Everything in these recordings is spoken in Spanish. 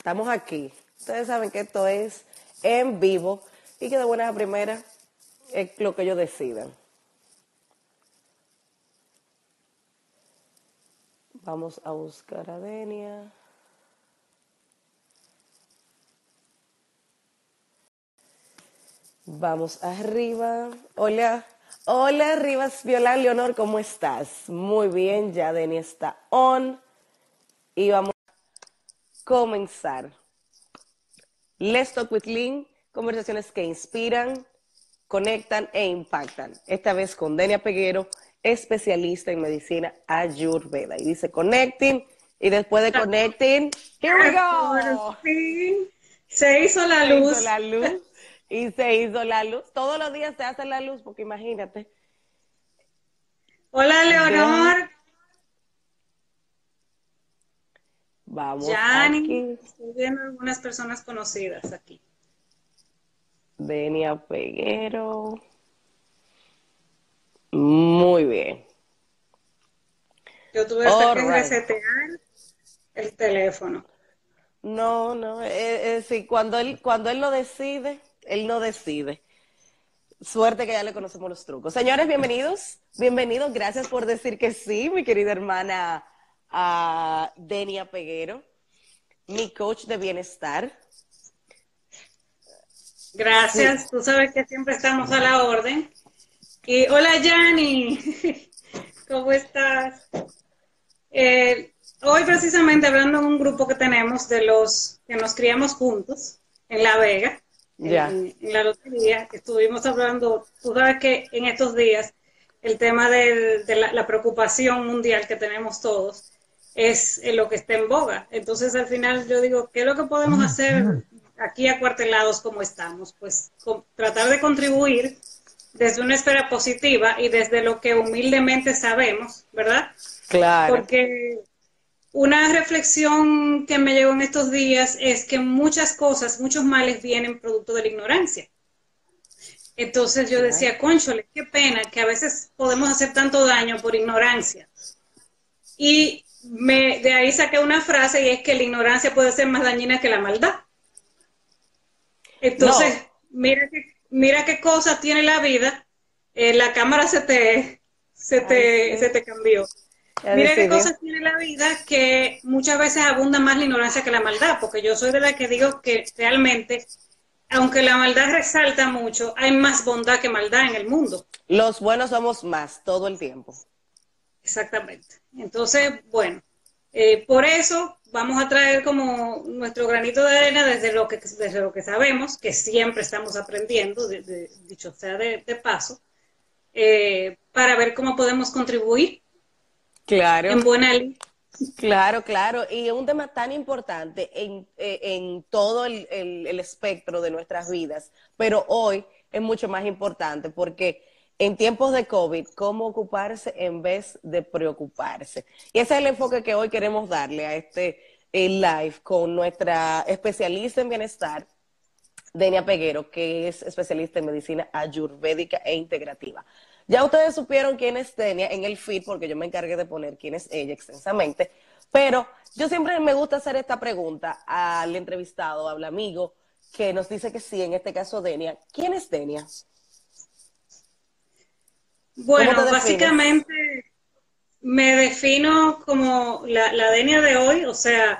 Estamos aquí. Ustedes saben que esto es en vivo y que de buena a primera es lo que ellos decidan. Vamos a buscar a Denia. Vamos arriba. Hola. Hola, Rivas Viola Leonor, ¿cómo estás? Muy bien, ya Denia está on. Y vamos comenzar. Let's Talk with Lynn, conversaciones que inspiran, conectan e impactan. Esta vez con Denia Peguero, especialista en medicina ayurveda. Y dice connecting, y después de connecting, here we go. Se hizo la luz. Se hizo la luz. Y se hizo la luz. Todos los días se hace la luz, porque imagínate. Hola, Leonor. Vamos. aquí. estoy viendo algunas personas conocidas aquí. Denia Peguero. Muy bien. Yo tuve que resetear el teléfono. No, no, es, decir, cuando él, cuando él lo decide, él no decide. Suerte que ya le conocemos los trucos. Señores, bienvenidos, bienvenidos, gracias por decir que sí, mi querida hermana a Denia Peguero, mi coach de bienestar. Gracias, tú sabes que siempre estamos a la orden. Y hola, Yanni, ¿cómo estás? Eh, hoy precisamente hablando de un grupo que tenemos de los que nos criamos juntos en La Vega, en, la lotería, estuvimos hablando, tú sabes que en estos días el tema de, la, preocupación mundial que tenemos todos es lo que está en boga. Entonces, al final yo digo, ¿qué es lo que podemos hacer aquí acuartelados como estamos? Pues tratar de contribuir desde una esfera positiva y desde lo que humildemente sabemos, ¿verdad? Claro. Porque una reflexión que me llegó en estos días es que muchas cosas, muchos males vienen producto de la ignorancia. Entonces yo decía, conchole, qué pena que a veces podemos hacer tanto daño por ignorancia. Y me, de ahí saqué una frase y es que la ignorancia puede ser más dañina que la maldad. Entonces, mira, qué, mira qué cosa tiene la vida. Eh, la cámara se te, se te, se te cambió. mira qué cosas tiene la vida que muchas veces abunda más la ignorancia que la maldad, porque yo soy de la que digo que realmente, aunque la maldad resalta mucho, hay más bondad que maldad en el mundo. Los buenos somos más todo el tiempo. Exactamente. Entonces, bueno, eh, por eso vamos a traer como nuestro granito de arena desde lo que, desde lo que sabemos, que siempre estamos aprendiendo, dicho sea de, paso, eh, para ver cómo podemos contribuir claro. en buena línea. Claro, claro. Y es un tema tan importante en, eh, en todo el, el espectro de nuestras vidas, pero hoy es mucho más importante porque en tiempos de COVID, cómo ocuparse en vez de preocuparse. Y ese es el enfoque que hoy queremos darle a este eh, live con nuestra especialista en bienestar, Denia Peguero, que es especialista en medicina ayurvédica e integrativa. Ya ustedes supieron quién es Denia en el feed, porque yo me encargué de poner quién es ella extensamente, pero yo siempre me gusta hacer esta pregunta al entrevistado, al amigo, que nos dice que sí, en este caso Denia. ¿Quién es Denia? Bueno, básicamente me defino como la, la Denia de hoy, o sea,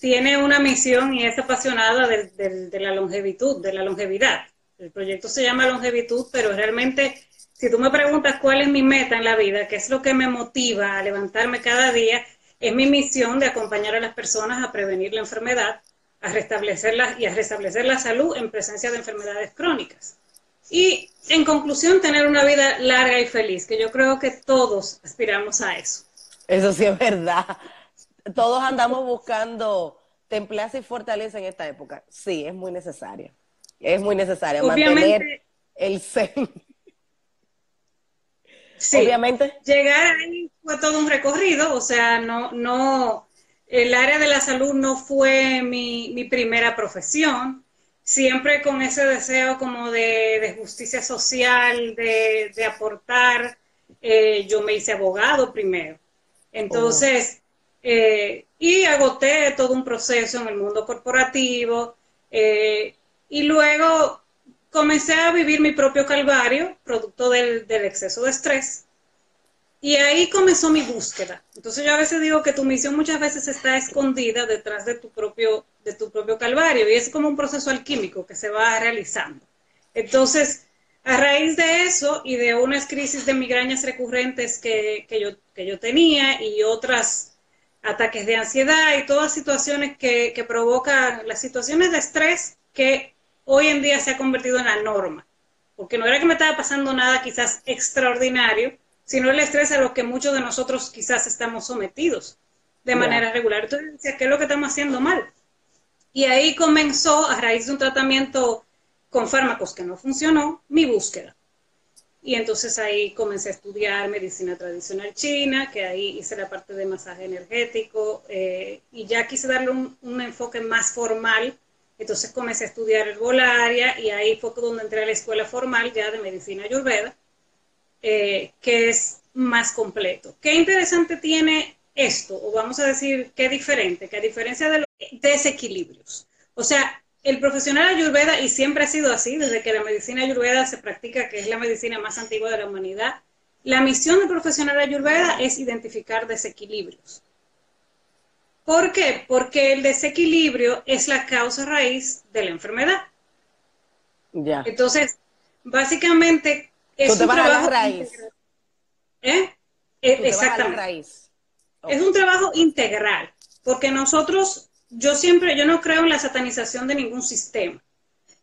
tiene una misión y es apasionada de, la longevitud, de la longevidad. El proyecto se llama Longevitud, pero realmente, si tú me preguntas cuál es mi meta en la vida, qué es lo que me motiva a levantarme cada día, es mi misión de acompañar a las personas a prevenir la enfermedad, a restablecerla y a restablecer la salud en presencia de enfermedades crónicas. Y en conclusión, tener una vida larga y feliz, que yo creo que todos aspiramos a eso. Eso sí es verdad. Todos andamos buscando templaza y fortaleza en esta época. Sí, es muy necesaria. Es muy necesaria mantener el. Sí, Obviamente. Llegar ahí fue todo un recorrido, o sea, no, no, el área de la salud no fue mi, mi primera profesión siempre con ese deseo como de, justicia social, de, aportar. Eh, yo me hice abogado primero. Entonces, eh, y agoté todo un proceso en el mundo corporativo eh, y luego comencé a vivir mi propio calvario, producto del, del exceso de estrés. Y ahí comenzó mi búsqueda. Entonces yo a veces digo que tu misión muchas veces está escondida detrás de tu propio, de tu propio calvario y es como un proceso alquímico que se va realizando. Entonces, a raíz de eso y de unas crisis de migrañas recurrentes que, que, yo, que yo tenía y otras ataques de ansiedad y todas situaciones que, que provocan las situaciones de estrés que hoy en día se ha convertido en la norma. Porque no era que me estaba pasando nada quizás extraordinario, sino el estrés a lo que muchos de nosotros quizás estamos sometidos de manera regular. Entonces ¿qué es lo que estamos haciendo mal? Y ahí comenzó, a raíz de un tratamiento con fármacos que no funcionó, mi búsqueda. Y entonces ahí comencé a estudiar medicina tradicional china, que ahí hice la parte de masaje energético, eh, y ya quise darle un, enfoque más formal. Entonces comencé a estudiar herbolaria y ahí fue donde entré a la escuela formal ya de medicina ayurveda eh, que es más completo. ¿Qué interesante tiene esto? O vamos a decir, ¿qué diferente? Que a diferencia de los desequilibrios. O sea, el profesional ayurveda, y siempre ha sido así, desde que la medicina ayurveda se practica, que es la medicina más antigua de la humanidad, la misión del profesional ayurveda es identificar desequilibrios. ¿Por qué? Porque el desequilibrio es la causa raíz de la enfermedad. Ya. Entonces, básicamente, es un trabajo raíz. ¿Eh? Exactamente. raíz. Es un trabajo integral, porque nosotros, yo siempre, yo no creo en la satanización de ningún sistema.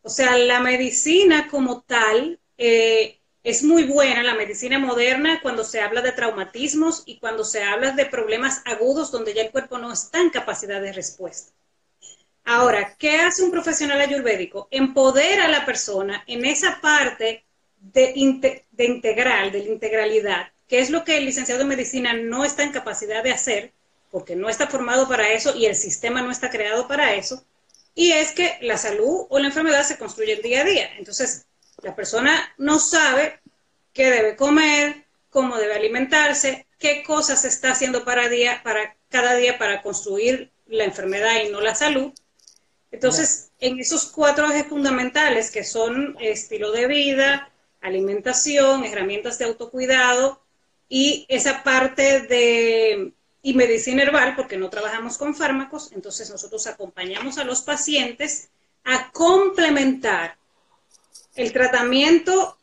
O sea, la medicina como tal eh, es muy buena, la medicina moderna, cuando se habla de traumatismos y cuando se habla de problemas agudos donde ya el cuerpo no está en capacidad de respuesta. Ahora, ¿qué hace un profesional ayurvédico? Empodera a la persona en esa parte de, integral, de la integralidad, que es lo que el licenciado en medicina no está en capacidad de hacer, porque no está formado para eso y el sistema no está creado para eso, y es que la salud o la enfermedad se construye día a día. Entonces, la persona no sabe qué debe comer, cómo debe alimentarse, qué cosas está haciendo para, día, para cada día para construir la enfermedad y no la salud. Entonces, en esos cuatro ejes fundamentales que son estilo de vida, alimentación, herramientas de autocuidado y esa parte de y medicina herbal, porque no trabajamos con fármacos, entonces nosotros acompañamos a los pacientes a complementar el tratamiento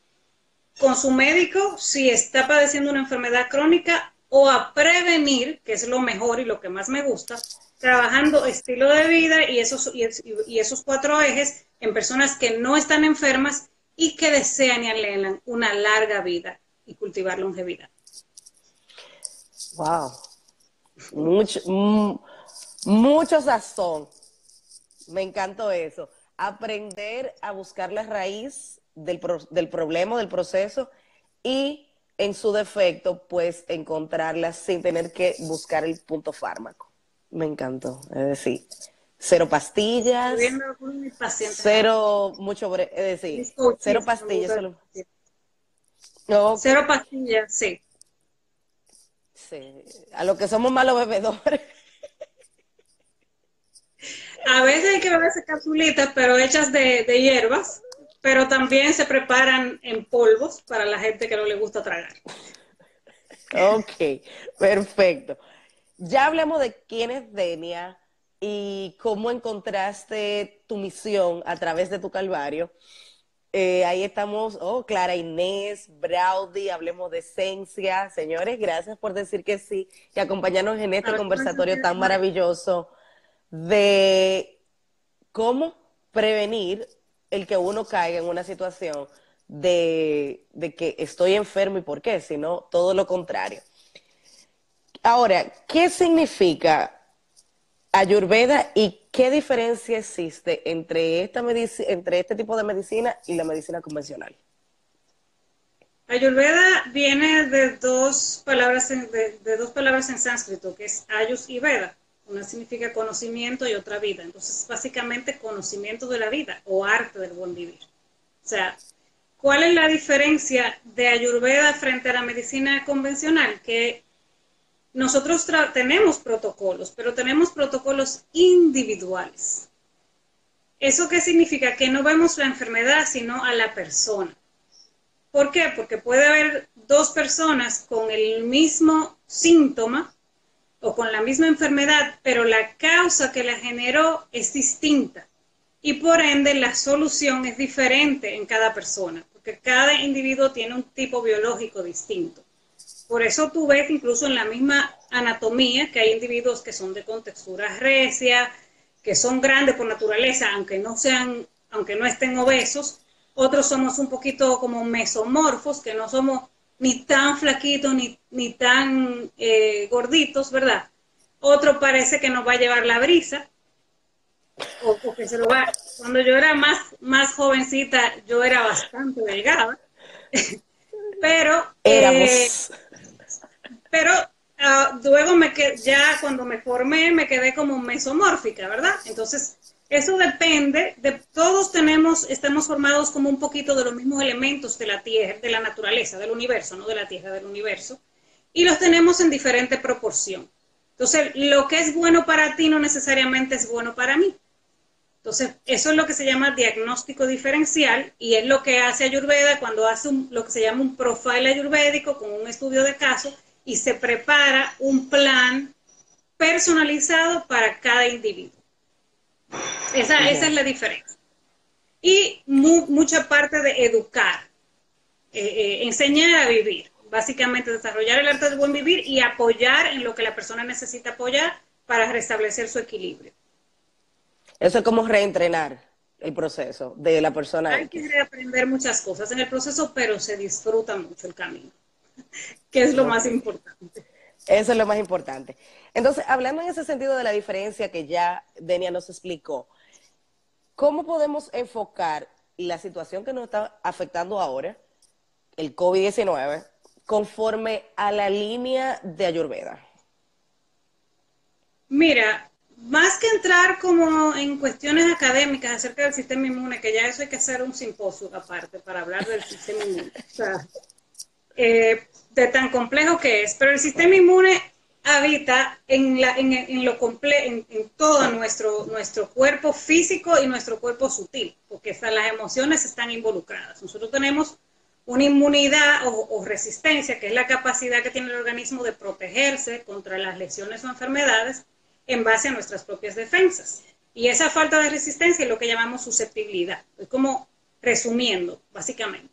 con su médico si está padeciendo una enfermedad crónica o a prevenir, que es lo mejor y lo que más me gusta, trabajando estilo de vida y esos, y esos cuatro ejes en personas que no están enfermas y que desean y anhelan una larga vida y cultivar longevidad. Wow. Mucho, mucho sazón. Me encantó eso. Aprender a buscar la raíz del, del problema, del proceso y en su defecto, pues encontrarla sin tener que buscar el punto fármaco. Me encantó. Es decir, cero pastillas, cero mucho, es decir, cero pastillas. Cero pastillas, sí. Sí, a lo que somos malos bebedores. A veces hay que beber esas capsulitas, pero hechas de, de hierbas, pero también se preparan en polvos para la gente que no le gusta tragar. Ok, perfecto. Ya hablamos de quién es Denia, y cómo encontraste tu misión a través de tu calvario. Eh, ahí estamos, oh, Clara Inés, Braudy, hablemos de esencia. Señores, gracias por decir que sí y acompañarnos en este conversatorio tan maravilloso de cómo prevenir el que uno caiga en una situación de, de que estoy enfermo y por qué, sino todo lo contrario. Ahora, ¿qué significa Ayurveda y qué diferencia existe entre, este tipo de medicina y la medicina convencional. Ayurveda viene de dos palabras en, de, dos palabras en sánscrito, que es Ayus y Veda. Una significa conocimiento y otra vida. Entonces, básicamente conocimiento de la vida o arte del buen vivir. O sea, ¿cuál es la diferencia de Ayurveda frente a la medicina convencional? Que nosotros tenemos protocolos, pero tenemos protocolos individuales. ¿Eso qué significa? Que no vemos la enfermedad, sino a la persona. ¿Por qué? Porque puede haber dos personas con el mismo síntoma o con la misma enfermedad, pero la causa que la generó es distinta. Y por ende la solución es diferente en cada persona, porque cada individuo tiene un tipo biológico distinto. Por eso tú ves incluso en la misma anatomía que hay individuos que son de contextura recia, que son grandes por naturaleza, aunque no sean, aunque no estén obesos, otros somos un poquito como mesomorfos, que no somos ni tan flaquitos ni, ni tan eh, gorditos, ¿verdad? Otro parece que nos va a llevar la brisa, o, que se lo va. Cuando yo era más, más jovencita, yo era bastante delgada, pero... Eh, pero uh, luego me que ya cuando me formé me quedé como mesomórfica, ¿verdad? Entonces, eso depende, de todos tenemos, estamos formados como un poquito de los mismos elementos de la Tierra, de la naturaleza, del universo, no de la Tierra, del universo, y los tenemos en diferente proporción. Entonces, lo que es bueno para ti no necesariamente es bueno para mí. Entonces, eso es lo que se llama diagnóstico diferencial y es lo que hace Ayurveda cuando hace lo que se llama un profile ayurvédico con un estudio de caso y se prepara un plan personalizado para cada individuo. Esa, esa es la diferencia. Y mucha parte de educar, eh, eh, enseñar a vivir, básicamente desarrollar el arte del buen vivir y apoyar en lo que la persona necesita apoyar para restablecer su equilibrio. Eso es como reentrenar el proceso de la persona. Hay que reaprender muchas cosas en el proceso, pero se disfruta mucho el camino, que es lo más importante. Eso es lo más importante. Entonces, hablando en ese sentido de la diferencia que ya Denia nos explicó, ¿cómo podemos enfocar la situación que nos está afectando ahora, el COVID-19, conforme a la línea de Ayurveda? Mira, más que entrar como en cuestiones académicas acerca del sistema inmune, que ya eso hay que hacer un simposio aparte para hablar del sistema inmune. O sea, eh, de tan complejo que es, pero el sistema inmune habita en, lo comple en, todo nuestro, nuestro cuerpo físico y nuestro cuerpo sutil, porque las emociones están involucradas. Nosotros tenemos una inmunidad o, o, resistencia, que es la capacidad que tiene el organismo de protegerse contra las lesiones o enfermedades en base a nuestras propias defensas. Y esa falta de resistencia es lo que llamamos susceptibilidad. Es como resumiendo, básicamente.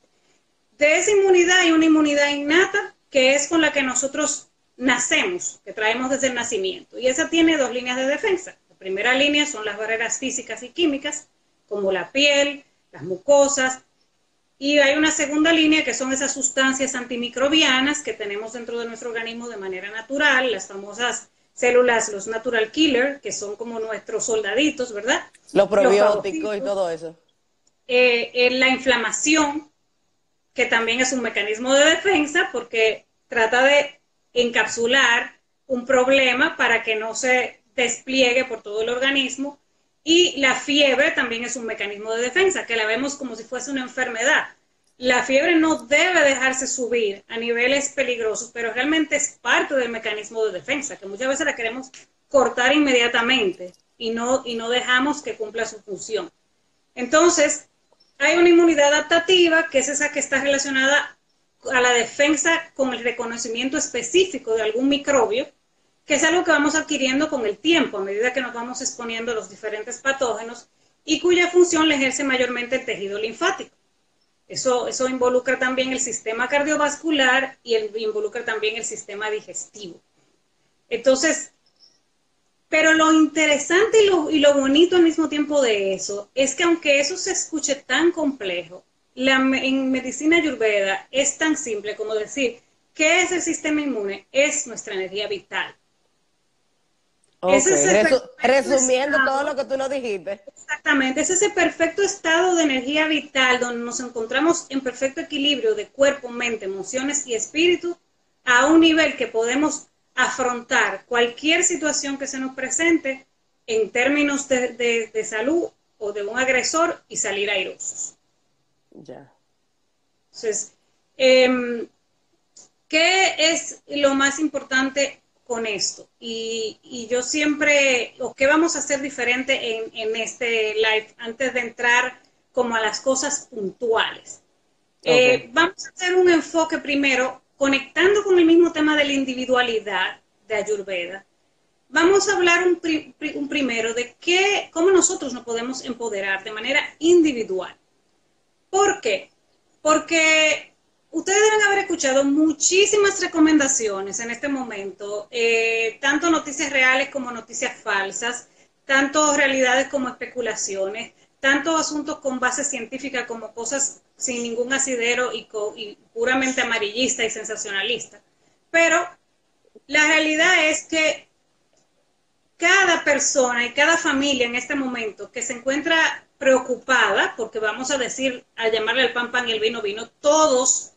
De esa inmunidad hay una inmunidad innata que es con la que nosotros nacemos, que traemos desde el nacimiento. Y esa tiene dos líneas de defensa. La primera línea son las barreras físicas y químicas, como la piel, las mucosas. Y hay una segunda línea que son esas sustancias antimicrobianas que tenemos dentro de nuestro organismo de manera natural, las famosas células, los natural killer, que son como nuestros soldaditos, ¿verdad? Los probióticos y todo eso. Eh, la inflamación, que también es un mecanismo de defensa porque trata de encapsular un problema para que no se despliegue por todo el organismo. Y la fiebre también es un mecanismo de defensa, que la vemos como si fuese una enfermedad. La fiebre no debe dejarse subir a niveles peligrosos, pero realmente es parte del mecanismo de defensa, que muchas veces la queremos cortar inmediatamente y no, y no dejamos que cumpla su función. Entonces, hay una inmunidad adaptativa, que es esa que está relacionada a la defensa con el reconocimiento específico de algún microbio, que es algo que vamos adquiriendo con el tiempo, a medida que nos vamos exponiendo a los diferentes patógenos y cuya función le ejerce mayormente el tejido linfático. Eso, eso involucra también el sistema cardiovascular y el, involucra también el sistema digestivo. Entonces, pero lo interesante y lo, bonito al mismo tiempo de eso es que aunque eso se escuche tan complejo, la, en medicina ayurveda es tan simple como decir, ¿qué es el sistema inmune? Es nuestra energía vital. resumiendo todo lo que tú nos dijiste. Exactamente, es ese perfecto estado de energía vital donde nos encontramos en perfecto equilibrio de cuerpo, mente, emociones y espíritu a un nivel que podemos afrontar cualquier situación que se nos presente en términos de, salud o de un agresor y salir airosos. Ya. Entonces, em, ¿qué es lo más importante con esto? Y, yo siempre, o qué vamos a hacer diferente en, este live antes de entrar como a las cosas puntuales. Eh, vamos a hacer un enfoque primero conectando con el mismo tema de la individualidad de Ayurveda. Vamos a hablar un, primero de qué, cómo nosotros nos podemos empoderar de manera individual. ¿Por qué? Porque ustedes deben haber escuchado muchísimas recomendaciones en este momento, eh, tanto noticias reales como noticias falsas, tanto realidades como especulaciones, tanto asuntos con base científica como cosas sin ningún asidero y, puramente amarillista y sensacionalista. Pero la realidad es que cada persona y cada familia en este momento que se encuentra preocupada, porque vamos a decir, a llamarle al pan pan y el vino vino, todos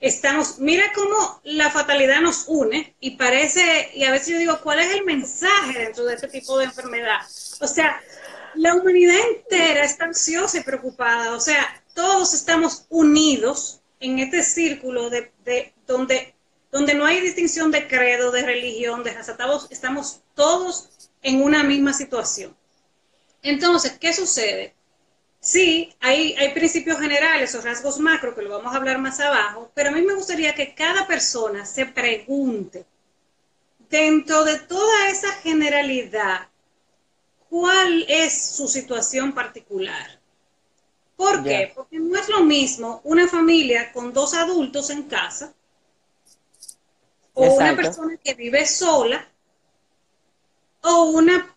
estamos, mira cómo la fatalidad nos une y parece, y a veces yo digo, ¿cuál es el mensaje dentro de este tipo de enfermedad? O sea, la humanidad entera está ansiosa y preocupada, o sea, todos estamos unidos en este círculo de, de donde, donde no hay distinción de credo, de religión, de raza, estamos todos en una misma situación. Entonces, ¿qué sucede? Sí, hay, hay principios generales o rasgos macro que lo vamos a hablar más abajo, pero a mí me gustaría que cada persona se pregunte, dentro de toda esa generalidad, ¿cuál es su situación particular? ¿Por qué? Porque no es lo mismo una familia con dos adultos en casa o una persona que vive sola o una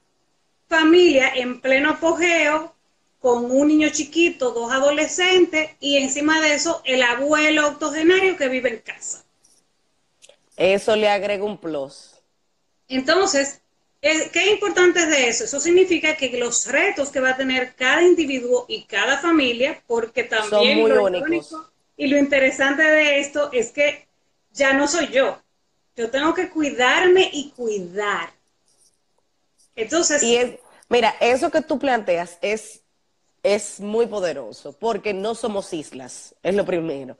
familia en pleno apogeo con un niño chiquito, dos adolescentes y encima de eso el abuelo octogenario que vive en casa. Eso le agrega un plus. Entonces, ¿qué importante es de eso? Eso significa que los retos que va a tener cada individuo y cada familia, porque también Son muy lo únicos. y lo interesante de esto es que ya no soy yo. Yo tengo que cuidarme y cuidar. Entonces, y mira, eso que tú planteas es es muy poderoso porque no somos islas, es lo primero.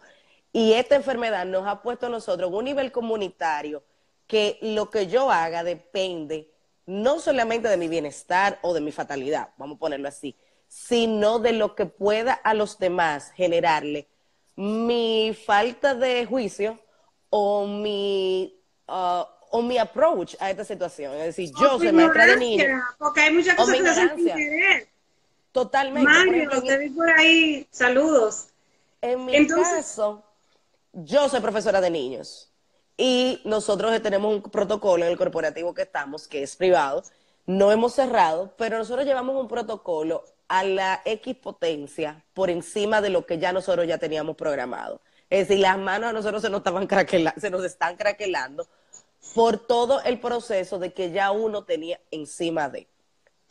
Y esta enfermedad nos ha puesto a nosotros en un nivel comunitario que lo que yo haga depende no solamente de mi bienestar o de mi fatalidad, vamos a ponerlo así, sino de lo que pueda a los demás generarle mi falta de juicio o mi, uh, o mi approach a esta situación. Es decir, yo soy maestra de niños. Porque hay muchas cosas que hacen sin querer. Totalmente. Mario, te vi por ahí, saludos. En mi caso, yo soy profesora de niños y nosotros tenemos un protocolo en el corporativo que estamos, que es privado. No hemos cerrado, pero nosotros llevamos un protocolo a la X potencia por encima de lo que ya nosotros ya teníamos programado. Es decir, las manos a nosotros se nos, estaban se nos están craquelando por todo el proceso de que ya uno tenía encima de.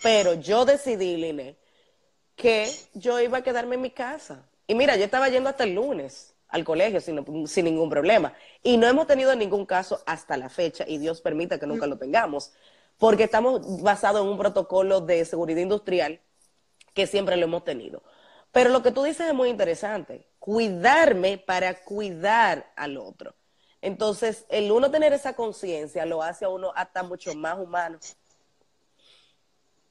Pero yo decidí, Liné, que yo iba a quedarme en mi casa. Y mira, yo estaba yendo hasta el lunes al colegio sin, sin ningún problema. Y no hemos tenido ningún caso hasta la fecha, y Dios permita que nunca lo tengamos, porque estamos basados en un protocolo de seguridad industrial que siempre lo hemos tenido. Pero lo que tú dices es muy interesante, cuidarme para cuidar al otro. Entonces, el uno tener esa conciencia lo hace a uno hasta mucho más humano.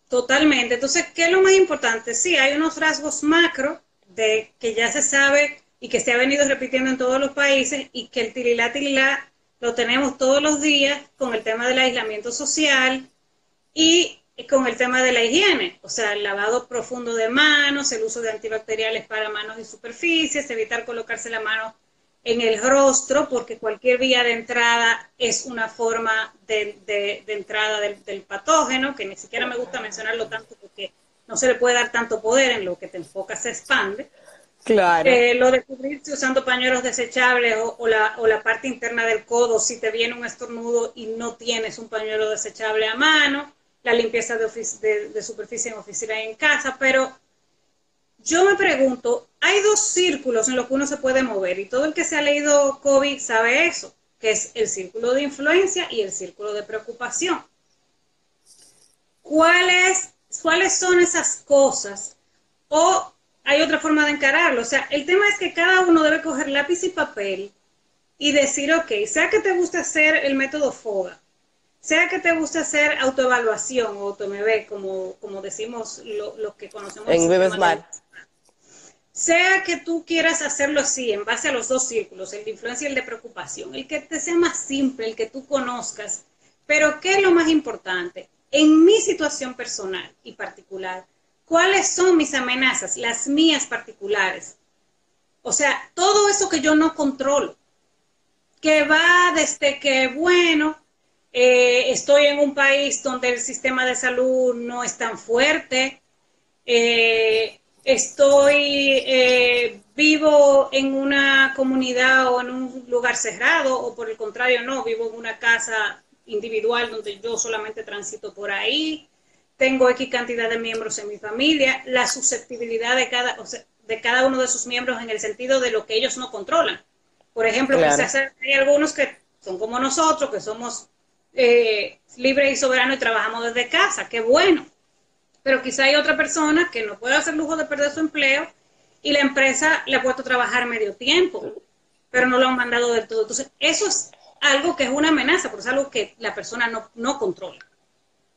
Totalmente. Entonces, ¿qué es lo más importante? Sí, hay unos rasgos macro de que ya se sabe y que se ha venido repitiendo en todos los países y que el tirilá tirilá lo tenemos todos los días con el tema del aislamiento social y con el tema de la higiene, o sea, el lavado profundo de manos, el uso de antibacteriales para manos y superficies, evitar colocarse la mano en el rostro, porque cualquier vía de entrada es una forma de, entrada del, patógeno, que ni siquiera me gusta mencionarlo tanto porque no se le puede dar tanto poder en lo que te enfocas se expande. Claro. Eh, lo de cubrirse usando pañuelos desechables o, la, o la parte interna del codo si te viene un estornudo y no tienes un pañuelo desechable a mano, la limpieza de, superficie en oficina y en casa, pero yo me pregunto, hay dos círculos en los que uno se puede mover y todo el que se ha leído COVID sabe eso, que es el círculo de influencia y el círculo de preocupación. ¿Cuáles, cuáles son esas cosas? O hay otra forma de encararlo. O sea, el tema es que cada uno debe coger lápiz y papel y decir, ok, sea que te gusta hacer el método FOGA, sea que te guste hacer autoevaluación o auto-MB, como, como decimos lo, que conocemos en Smart. Sea que tú quieras hacerlo así, en base a los dos círculos, el de influencia y el de preocupación, el que te sea más simple, el que tú conozcas, pero ¿qué es lo más importante? En mi situación personal y particular, ¿cuáles son mis amenazas, las mías particulares? O sea, todo eso que yo no controlo, que va desde que, bueno, eh, estoy en un país donde el sistema de salud no es tan fuerte, eh, estoy eh, vivo en una comunidad o en un lugar cerrado, o por el contrario, no, vivo en una casa individual donde yo solamente transito por ahí, tengo X cantidad de miembros en mi familia, la susceptibilidad de cada, de cada uno de sus miembros en el sentido de lo que ellos no controlan. Por ejemplo, quizás hay algunos que son como nosotros, que somos eh, libre y soberano y trabajamos desde casa, qué bueno. Pero quizá hay otra persona que no puede hacer lujo de perder su empleo y la empresa le ha puesto a trabajar medio tiempo, pero no lo han mandado del todo. Entonces, eso es algo que es una amenaza, porque es algo que la persona no, no controla.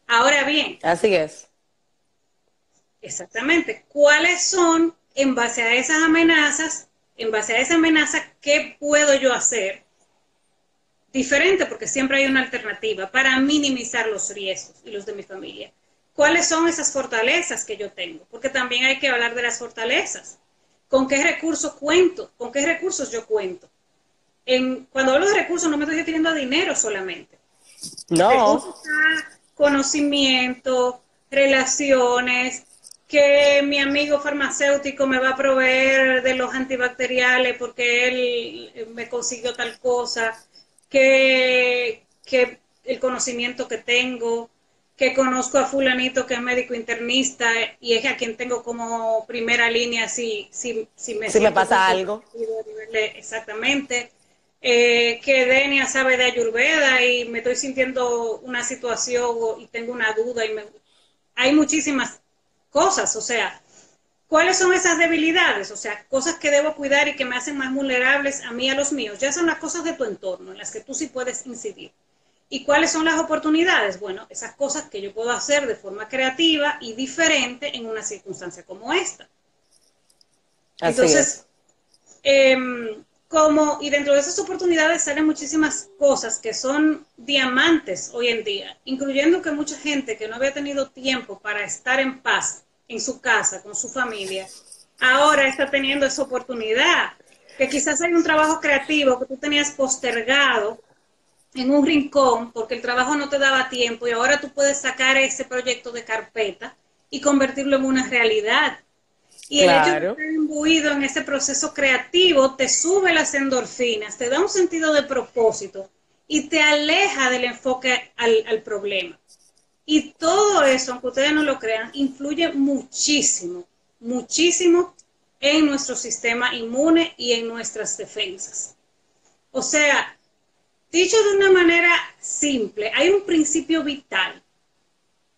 Ahora bien. Así es. Exactamente. ¿Cuáles son, en base a esas amenazas, en base a esa amenaza, qué puedo yo hacer diferente, porque siempre hay una alternativa para minimizar los riesgos y los de mi familia. ¿Cuáles son esas fortalezas que yo tengo? Porque también hay que hablar de las fortalezas. ¿Con qué recursos cuento? ¿Con qué recursos yo cuento? En, cuando hablo de recursos no me estoy refiriendo a dinero solamente. No. Conocimiento, relaciones, que mi amigo farmacéutico me va a proveer de los antibacteriales porque él me consiguió tal cosa que, el conocimiento que tengo, que conozco a fulanito que es médico internista y es a quien tengo como primera línea si, si, si me, si me pasa algo. Exactamente. Eh, que Denia sabe de Ayurveda y me estoy sintiendo una situación y tengo una duda y me... hay muchísimas cosas, o sea, ¿Cuáles son esas debilidades? O sea, cosas que debo cuidar y que me hacen más vulnerables a mí y a los míos. Ya son las cosas de tu entorno en las que tú sí puedes incidir. ¿Y cuáles son las oportunidades? Bueno, esas cosas que yo puedo hacer de forma creativa y diferente en una circunstancia como esta. Entonces, em, como, y dentro de esas oportunidades salen muchísimas cosas que son diamantes hoy en día, incluyendo que mucha gente que no había tenido tiempo para estar en paz en su casa, con su familia, ahora está teniendo esa oportunidad. Que quizás hay un trabajo creativo que tú tenías postergado en un rincón porque el trabajo no te daba tiempo y ahora tú puedes sacar ese proyecto de carpeta y convertirlo en una realidad. Y el hecho de estar imbuido en ese proceso creativo te sube las endorfinas, te da un sentido de propósito y te aleja del enfoque al, al problema. Y todo eso, aunque ustedes no lo crean, influye muchísimo, muchísimo en nuestro sistema inmune y en nuestras defensas. O sea, dicho de una manera simple, hay un principio vital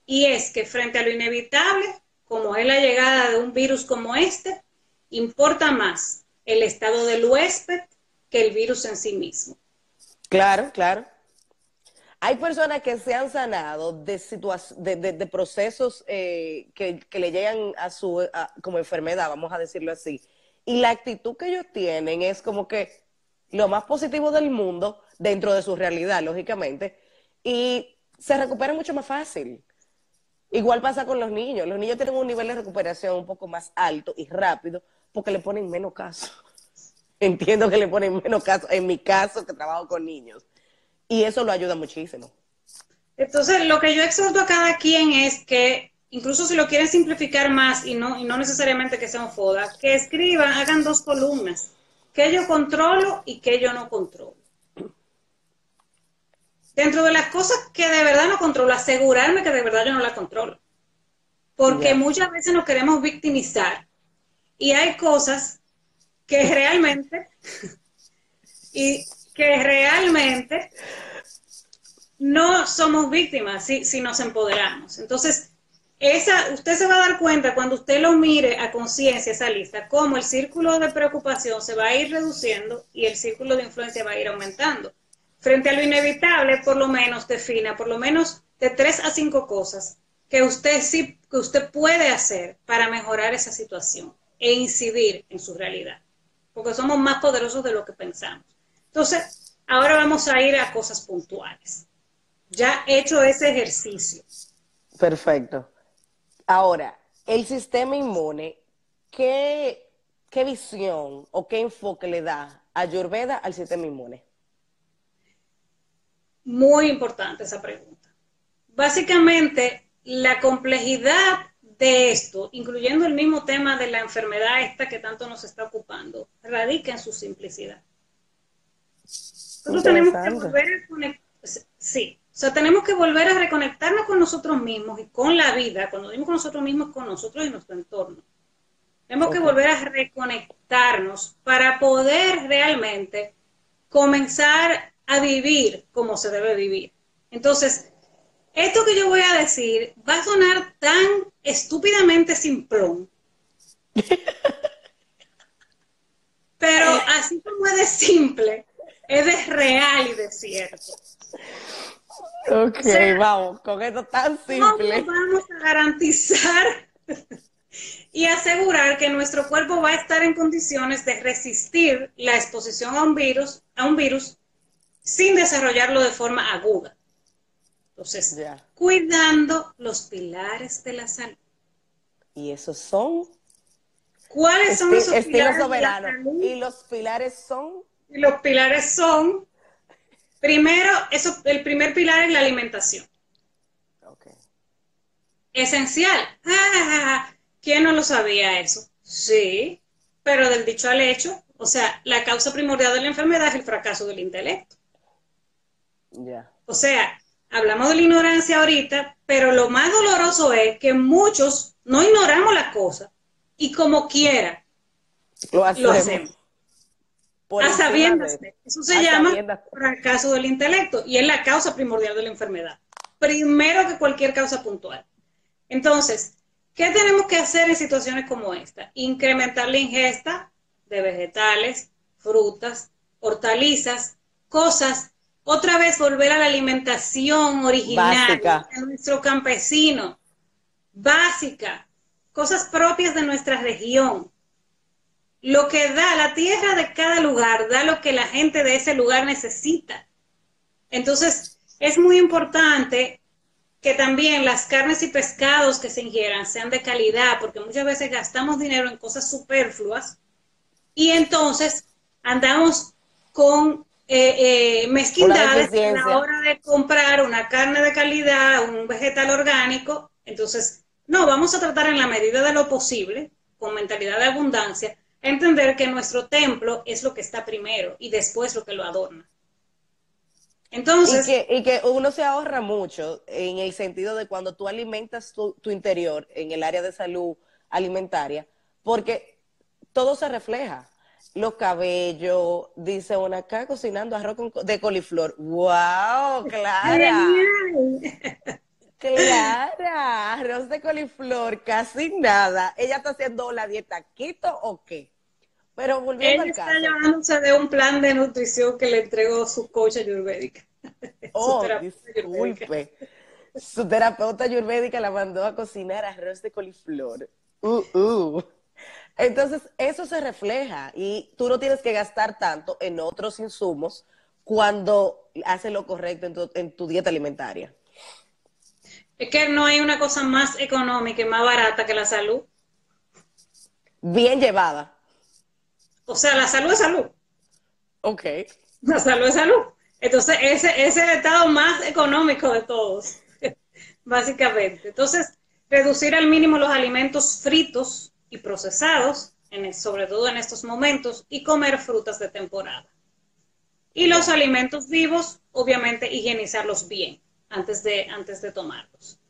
y es que frente a lo inevitable, como es la llegada de un virus como este, importa más el estado del huésped que el virus en sí mismo. Claro, claro. Hay personas que se han sanado de, de, de, procesos eh, que, le llegan a su como enfermedad, vamos a decirlo así. Y la actitud que ellos tienen es como que lo más positivo del mundo dentro de su realidad, lógicamente, y se recuperan mucho más fácil. Igual pasa con los niños. Los niños tienen un nivel de recuperación un poco más alto y rápido porque le ponen menos caso. Entiendo que le ponen menos caso, en mi caso que trabajo con niños y eso lo ayuda muchísimo. Entonces, lo que yo exhorto a cada quien es que, incluso si lo quieren simplificar más y no, y no necesariamente que sean foda, que escriban, hagan dos columnas, que yo controlo y que yo no controlo. Dentro de las cosas que de verdad no controlo, asegurarme que de verdad yo no la controlo. Porque muchas veces nos queremos victimizar y hay cosas que realmente y que realmente no somos víctimas si, si nos empoderamos. Entonces, esa, usted se va a dar cuenta cuando usted lo mire a conciencia esa lista, cómo el círculo de preocupación se va a ir reduciendo y el círculo de influencia va a ir aumentando. Frente a lo inevitable, por lo menos defina, por lo menos de tres a cinco cosas que usted sí, que usted puede hacer para mejorar esa situación e incidir en su realidad, porque somos más poderosos de lo que pensamos. Entonces, ahora vamos a ir a cosas puntuales. Ya he hecho ese ejercicio. Perfecto. Ahora, el sistema inmune, ¿qué, qué visión o qué enfoque le da a Ayurveda al sistema inmune? Muy importante esa pregunta. Básicamente, la complejidad de esto, incluyendo el mismo tema de la enfermedad esta que tanto nos está ocupando, radica en su simplicidad. Nosotros tenemos que volver a conectar, sí, o sea, tenemos que volver a reconectarnos con nosotros mismos y con la vida, cuando dimos con nosotros mismos, con nosotros y nuestro entorno. Tenemos que volver a reconectarnos para poder realmente comenzar a vivir como se debe vivir. Entonces, esto que yo voy a decir va a sonar tan estúpidamente simplón. Pero así como es de simple, es de real y de cierto. Ok, vamos, con esto tan simple. vamos a garantizar y asegurar que nuestro cuerpo va a estar en condiciones de resistir la exposición a un virus, a un virus sin desarrollarlo de forma aguda. Entonces, cuidando los pilares de la salud. ¿Y esos son? ¿Cuáles son esos pilares soberano. ¿Y los pilares son? Y los pilares son, primero, eso, el primer pilar es la alimentación. Okay. Esencial. Ah, ¿Quién no lo sabía eso? Sí, pero del dicho al hecho, o sea, la causa primordial de la enfermedad es el fracaso del intelecto. O sea, hablamos de la ignorancia ahorita, pero lo más doloroso es que muchos no ignoramos las cosas y como quiera lo hacemos. a sabiendas. Eso se llama fracaso del intelecto y es la causa primordial de la enfermedad. Primero que cualquier causa puntual. Entonces, ¿qué tenemos que hacer en situaciones como esta? Incrementar la ingesta de vegetales, frutas, hortalizas, cosas otra vez volver a la alimentación original de nuestro campesino, básica, cosas propias de nuestra región. Lo que da la tierra de cada lugar, da lo que la gente de ese lugar necesita. Entonces, es muy importante que también las carnes y pescados que se ingieran sean de calidad, porque muchas veces gastamos dinero en cosas superfluas y entonces andamos con eh, eh, mezquindades a la hora de comprar una carne de calidad, un vegetal orgánico. Entonces, no, vamos a tratar en la medida de lo posible, con mentalidad de abundancia, entender que nuestro templo es lo que está primero y después lo que lo adorna. Entonces, y que, uno se ahorra mucho en el sentido de cuando tú alimentas tu, tu interior en el área de salud alimentaria, porque todo se refleja los cabellos, dice una acá cocinando arroz de coliflor. ¡Wow! ¡Clara! Clara, arroz de coliflor, casi nada. ¿Ella está haciendo la dieta quito o qué? Pero volviendo Ella está llamándose de un plan de nutrición que le entregó su coach ayurvédica. Oh, disculpe. Su terapeuta ayurvédica la mandó a cocinar arroz de coliflor. Uh, uh. Entonces, eso se refleja y tú no tienes que gastar tanto en otros insumos cuando haces lo correcto en tu, dieta alimentaria. Es que no hay una cosa más económica y más barata que la salud. Bien llevada. O sea, la salud es salud. Ok. La salud es salud. Entonces, ese es el estado más económico de todos, básicamente. Entonces, reducir al mínimo los alimentos fritos, y procesados, en, sobre todo en estos momentos, y comer frutas de temporada. Y los alimentos vivos, obviamente, higienizarlos bien antes de, antes de tomarlos.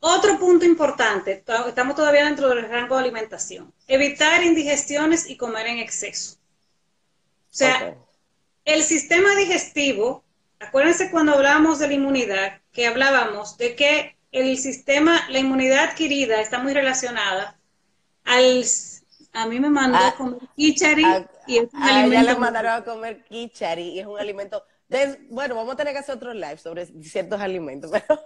Otro punto importante, estamos todavía dentro del rango de alimentación, evitar indigestiones y comer en exceso. O sea, el sistema digestivo, acuérdense cuando hablábamos de la inmunidad, que hablábamos de que el sistema, la inmunidad adquirida está muy relacionada al, a mí me mandó a, comer kichari y es un a ella le mandaron a comer kichari y es un alimento bueno, vamos a tener que hacer otro live sobre ciertos alimentos, pero...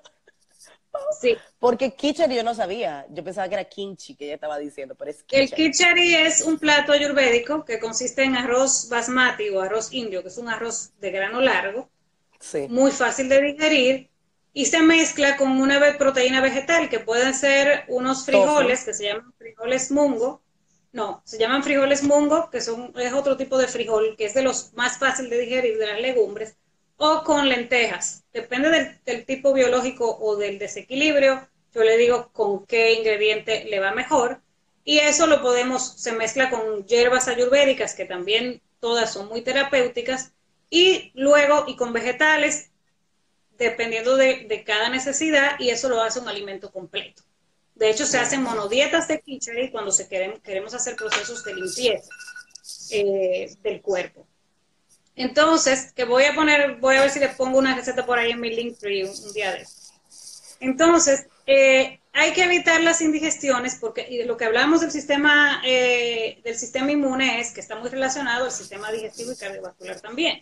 Sí. Porque kichari yo no sabía. Yo pensaba que era kimchi que ella estaba diciendo, pero es El kichari es un plato ayurvédico que consiste en arroz basmati o arroz indio, que es un arroz de grano largo, sí. muy fácil de digerir, y se mezcla con una proteína vegetal, que pueden ser unos frijoles, que se llaman frijoles mungo. No, se llaman frijoles mungo, que son, es otro tipo de frijol, que es de los más fáciles de digerir de las legumbres o con lentejas. Depende del, tipo biológico o del desequilibrio. Yo le digo con qué ingrediente le va mejor. Y eso lo podemos, se mezcla con hierbas ayurvédicas, que también todas son muy terapéuticas. Y luego, y con vegetales, dependiendo de, cada necesidad, y eso lo hace un alimento completo. De hecho, se hacen monodietas de Kitchery cuando se queremos hacer procesos de limpieza eh, del cuerpo. Entonces, que voy a poner, voy a ver si les pongo una receta por ahí en mi link un, día de. Entonces, eh, hay que evitar las indigestiones porque lo que hablamos del sistema, eh, del sistema inmune es que está muy relacionado al sistema digestivo y cardiovascular también.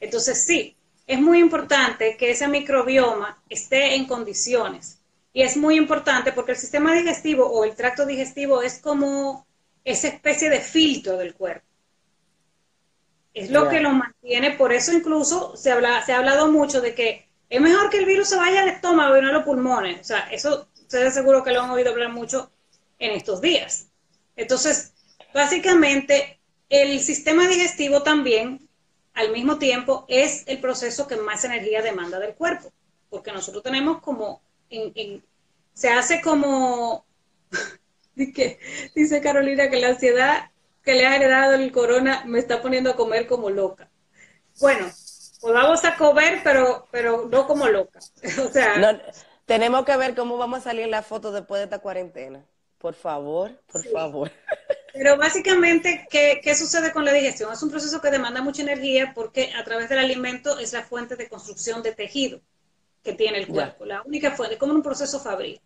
Entonces, sí, es muy importante que ese microbioma esté en condiciones. Y es muy importante porque el sistema digestivo o el tracto digestivo es como esa especie de filtro del cuerpo. Es lo que lo mantiene, por eso incluso se, habla, se ha hablado mucho de que es mejor que el virus se vaya al estómago y no a los pulmones. O sea, eso ustedes seguro que lo han oído hablar mucho en estos días. Entonces, básicamente, el sistema digestivo también, al mismo tiempo, es el proceso que más energía demanda del cuerpo, porque nosotros tenemos como, se hace como, dice Carolina que la ansiedad que le ha heredado el corona me está poniendo a comer como loca. Bueno, pues vamos a comer, pero, pero no como loca. o sea, tenemos que ver cómo vamos a salir la foto después de esta cuarentena. Por favor, por favor. Pero básicamente, ¿qué, ¿qué, sucede con la digestión? Es un proceso que demanda mucha energía porque a través del alimento es la fuente de construcción de tejido que tiene el cuerpo. La única fuente, como un proceso fabril.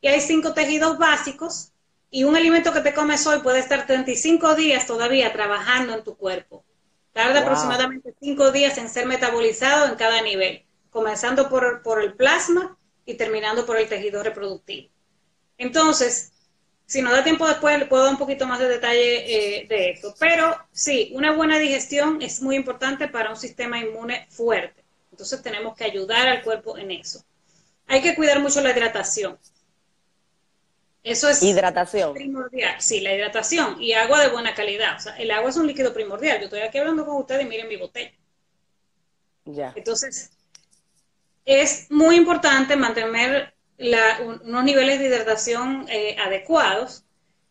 Y hay cinco tejidos básicos y un alimento que te comes hoy puede estar 35 días todavía trabajando en tu cuerpo. Tarda aproximadamente 5 días en ser metabolizado en cada nivel, comenzando por, por, el plasma y terminando por el tejido reproductivo. Entonces, si nos da tiempo después, le puedo dar un poquito más de detalle eh, de esto. Pero sí, una buena digestión es muy importante para un sistema inmune fuerte. Entonces tenemos que ayudar al cuerpo en eso. Hay que cuidar mucho la hidratación. Eso es hidratación. primordial. Sí, la hidratación y agua de buena calidad. O sea, el agua es un líquido primordial. Yo estoy aquí hablando con ustedes y miren mi botella. Ya. Entonces, es muy importante mantener unos niveles de hidratación eh, adecuados.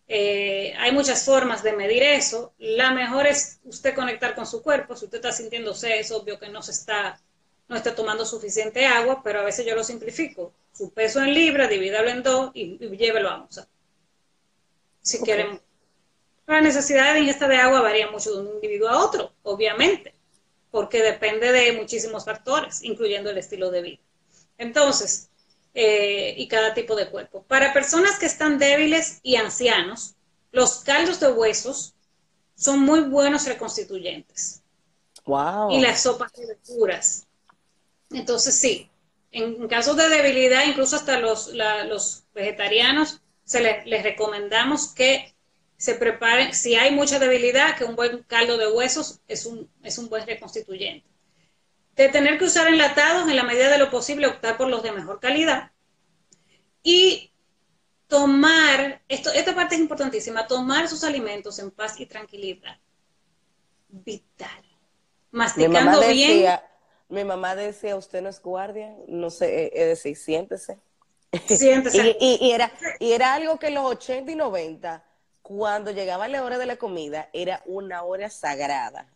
Eh, hay muchas formas de medir eso. La mejor es usted conectar con su cuerpo. Si usted está sintiéndose, es obvio que no se está, no está tomando suficiente agua, pero a veces yo lo simplifico su peso en libras, divídalo en dos y, llévelo a onza. Si queremos. La necesidad de ingesta de agua varía mucho de un individuo a otro, obviamente, porque depende de muchísimos factores, incluyendo el estilo de vida. Entonces, eh, y cada tipo de cuerpo. Para personas que están débiles y ancianos, los caldos de huesos son muy buenos reconstituyentes. Wow. Y las sopas de verduras. Entonces, sí, en casos de debilidad, incluso hasta los, los vegetarianos, se les, recomendamos que se preparen, si hay mucha debilidad, que un buen caldo de huesos es un, es un buen reconstituyente. De tener que usar enlatados, en la medida de lo posible, optar por los de mejor calidad. Y tomar, esto, esta parte es importantísima, tomar sus alimentos en paz y tranquilidad. Vital. Masticando bien mi mamá decía, usted no es guardia, no sé, es decir, siéntese. Siéntese. y, era, y era algo que en los 80 y 90, cuando llegaba la hora de la comida, era una hora sagrada.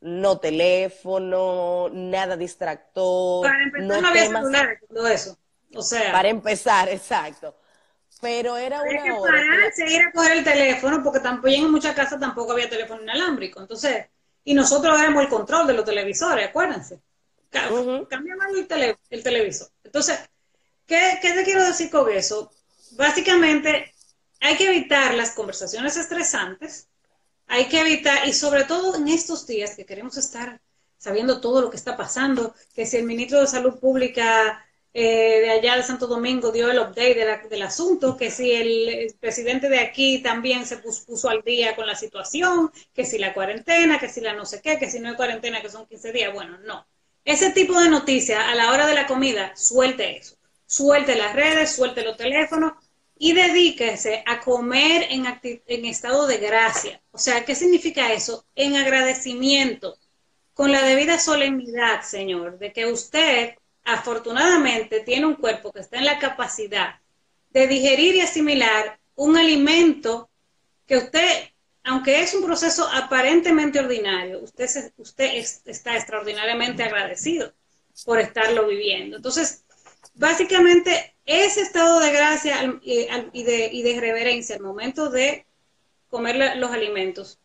No teléfono, nada distractor. Para empezar, no, había celular, todo eso. O sea. Para empezar, exacto. Pero era una que hora. Pararse, ir a coger el teléfono, porque tampoco, en muchas casas tampoco había teléfono inalámbrico. Entonces, y nosotros éramos el control de los televisores, acuérdense. Cambia más el, televisor. Entonces, ¿qué, ¿qué te quiero decir con eso? Básicamente, hay que evitar las conversaciones estresantes, hay que evitar, y sobre todo en estos días que queremos estar sabiendo todo lo que está pasando, que si el ministro de Salud Pública eh, de allá de Santo Domingo dio el update del asunto, que si el, presidente de aquí también se puso, al día con la situación, que si la cuarentena, que si la no sé qué, que si no hay cuarentena, que son 15 días. Bueno, no. Ese tipo de noticias a la hora de la comida, suelte eso. Suelte las redes, suelte los teléfonos y dedíquese a comer en, en estado de gracia. O sea, ¿qué significa eso? En agradecimiento, con la debida solemnidad, Señor, de que usted afortunadamente tiene un cuerpo que está en la capacidad de digerir y asimilar un alimento que usted, aunque es un proceso aparentemente ordinario, usted, usted está extraordinariamente agradecido por estarlo viviendo. Entonces, básicamente, ese estado de gracia y de, y de reverencia al momento de comer los alimentos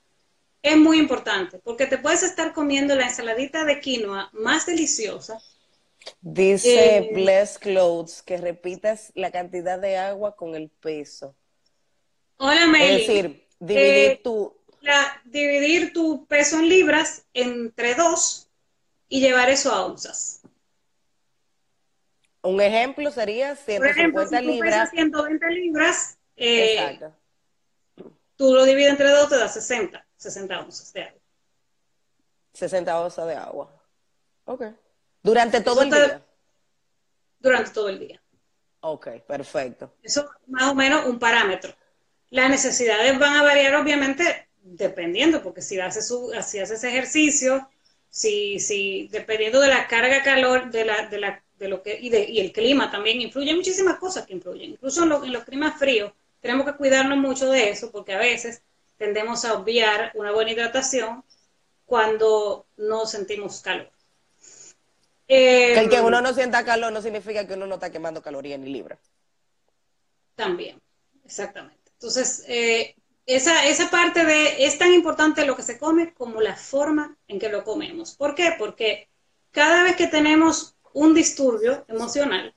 es muy importante, porque te puedes estar comiendo la ensaladita de quinoa más deliciosa, Dice eh, Bless Clothes que repitas la cantidad de agua con el peso. Hola, Meli. Es decir, dividir eh, tu... dividir tu peso en libras entre dos y llevar eso a onzas. Un ejemplo sería 150 Por ejemplo, si tú libras. 120 libras, eh, Exacto. tú lo divides entre dos, te da 60, 60 onzas de agua. 60 onzas de agua. Ok. ¿Durante todo el día? Durante todo el día. Ok, perfecto. Eso es más o menos un parámetro. Las necesidades van a variar obviamente dependiendo, porque si haces, su, si haces ejercicio, si, si, dependiendo de la carga calor, de, la, de, la, de lo que, y, de, y el clima también influye, muchísimas cosas que influyen. Incluso en, en los climas fríos tenemos que cuidarnos mucho de eso, porque a veces tendemos a obviar una buena hidratación cuando no sentimos calor el que em, uno no sienta calor no significa que uno no está quemando calorías ni libra. También, exactamente. Entonces, eh, esa, esa parte de, es tan importante lo que se come como la forma en que lo comemos. ¿Por qué? Porque cada vez que tenemos un disturbio emocional,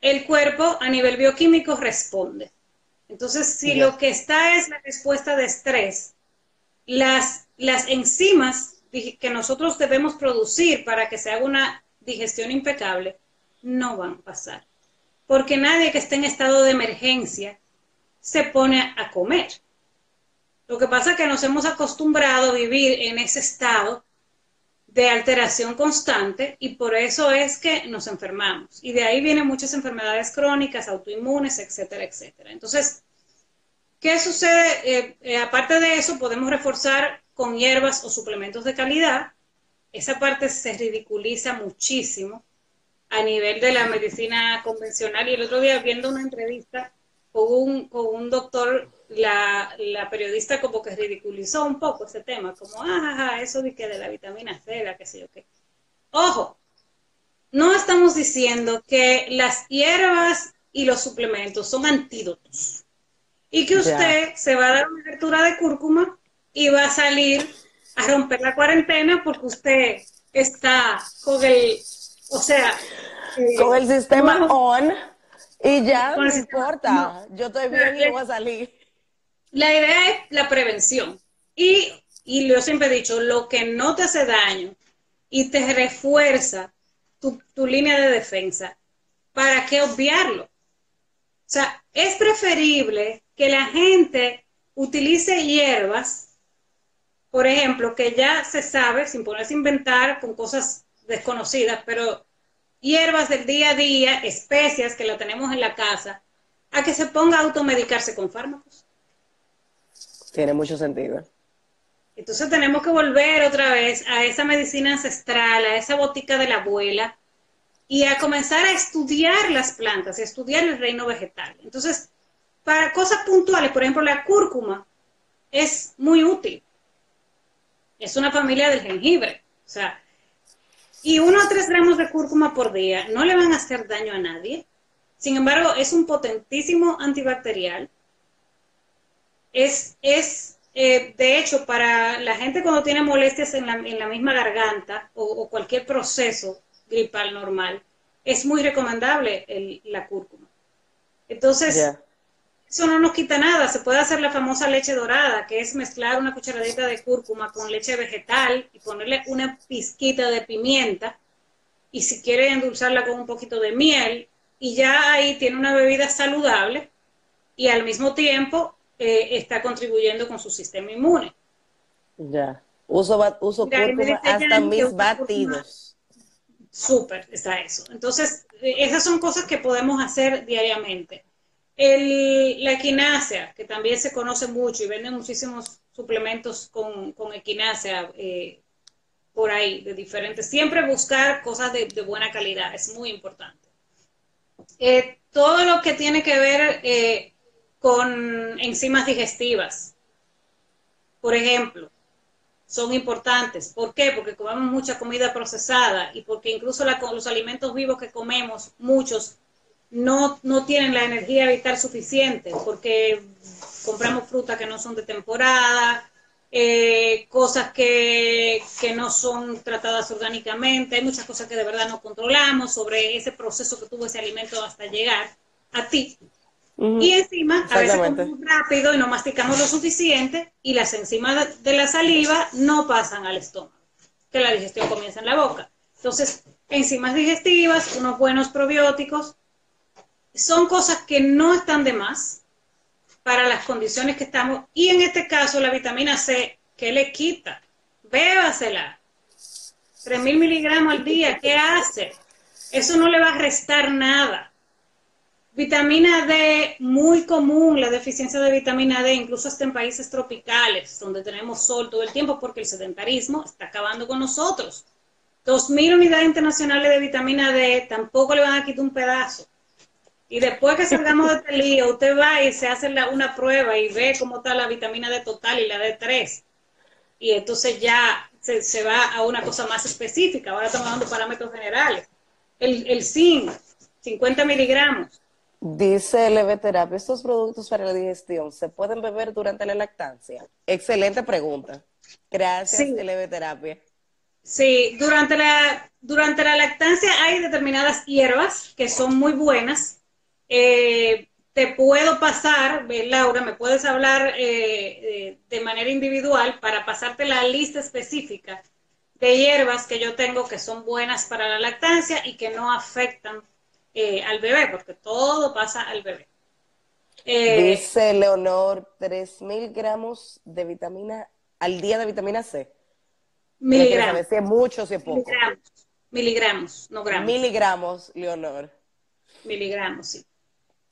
el cuerpo a nivel bioquímico responde. Entonces, si lo que está es la respuesta de estrés, las, las enzimas que nosotros debemos producir para que se haga una digestión impecable, no van a pasar. Porque nadie que esté en estado de emergencia se pone a comer. Lo que pasa es que nos hemos acostumbrado a vivir en ese estado de alteración constante y por eso es que nos enfermamos. Y de ahí vienen muchas enfermedades crónicas, autoinmunes, etcétera, etcétera. Entonces, ¿qué sucede? Eh, eh, aparte de eso, podemos reforzar con hierbas o suplementos de calidad. Esa parte se ridiculiza muchísimo a nivel de la medicina convencional. Y el otro día viendo una entrevista con un, con un doctor, la, la, periodista como que ridiculizó un poco ese tema, como, ah, eso de que de la vitamina C, la que sé yo qué. Ojo, no estamos diciendo que las hierbas y los suplementos son antídotos y que usted se va a dar una abertura de cúrcuma y va a salir a romper la cuarentena porque usted está con el, o sea... Eh, con el sistema on y ya no importa, yo estoy bien y voy a salir. La idea es la prevención. Y, y yo siempre he dicho, lo que no te hace daño y te refuerza tu, tu línea de defensa, ¿para qué obviarlo? O sea, es preferible que la gente utilice hierbas por ejemplo, que ya se sabe, sin ponerse a inventar con cosas desconocidas, pero hierbas del día a día, especias que la tenemos en la casa, a que se ponga a automedicarse con fármacos. Tiene mucho sentido. Entonces tenemos que volver otra vez a esa medicina ancestral, a esa botica de la abuela y a comenzar a estudiar las plantas, a estudiar el reino vegetal. Entonces, para cosas puntuales, por ejemplo, la cúrcuma es muy útil es una familia del jengibre. O sea, y uno a tres gramos de cúrcuma por día no le van a hacer daño a nadie. Sin embargo, es un potentísimo antibacterial. Es, es eh, de hecho, para la gente cuando tiene molestias en la, en la misma garganta o, cualquier proceso gripal normal, es muy recomendable la cúrcuma. Entonces, eso no nos quita nada. Se puede hacer la famosa leche dorada, que es mezclar una cucharadita de cúrcuma con leche vegetal y ponerle una pizquita de pimienta. Y si quiere endulzarla con un poquito de miel, y ya ahí tiene una bebida saludable y al mismo tiempo eh, está contribuyendo con su sistema inmune. Ya. Uso, uso cúrcuma hasta mis batidos. Súper, está eso. Entonces, eh, esas son cosas que podemos hacer diariamente. El, la equinacia, que también se conoce mucho y venden muchísimos suplementos con, con equinacia eh, por ahí, de diferentes. Siempre buscar cosas de, buena calidad, es muy importante. Eh, todo lo que tiene que ver eh, con enzimas digestivas, por ejemplo, son importantes. ¿Por qué? Porque comemos mucha comida procesada y porque incluso los alimentos vivos que comemos, muchos, no, no tienen la energía vital suficiente porque compramos frutas que no son de temporada, eh, cosas que, que, no son tratadas orgánicamente, hay muchas cosas que de verdad no controlamos sobre ese proceso que tuvo ese alimento hasta llegar a ti. Y encima, a veces comemos rápido y no masticamos lo suficiente y las enzimas de la saliva no pasan al estómago, que la digestión comienza en la boca. Entonces, enzimas digestivas, unos buenos probióticos, son cosas que no están de más para las condiciones que estamos. Y en este caso, la vitamina C, ¿qué le quita? Bébasela. 3.000 miligramos al día, ¿qué hace? Eso no le va a restar nada. Vitamina D, muy común la deficiencia de vitamina D, incluso hasta en países tropicales, donde tenemos sol todo el tiempo, porque el sedentarismo está acabando con nosotros. 2.000 unidades internacionales de vitamina D tampoco le van a quitar un pedazo. Y después que salgamos de este lío, usted va y se hace una prueba y ve cómo está la vitamina D total y la D3. Y entonces ya se, va a una cosa más específica. Ahora estamos dando parámetros generales. El, el zinc, 50 miligramos. Dice Terapia, ¿estos productos para la digestión se pueden beber durante la lactancia? Excelente pregunta. Gracias, sí. Terapia. Sí, durante la, durante la lactancia hay determinadas hierbas que son muy buenas eh, te puedo pasar, Laura, me puedes hablar eh, eh, de manera individual para pasarte la lista específica de hierbas que yo tengo que son buenas para la lactancia y que no afectan al bebé, porque todo pasa al bebé. Dice Leonor, 3.000 gramos de vitamina al día de vitamina C. Miligramos. Si es mucho, si es poco. Miligramos, miligramos no gramos. Miligramos, Leonor. Miligramos, sí.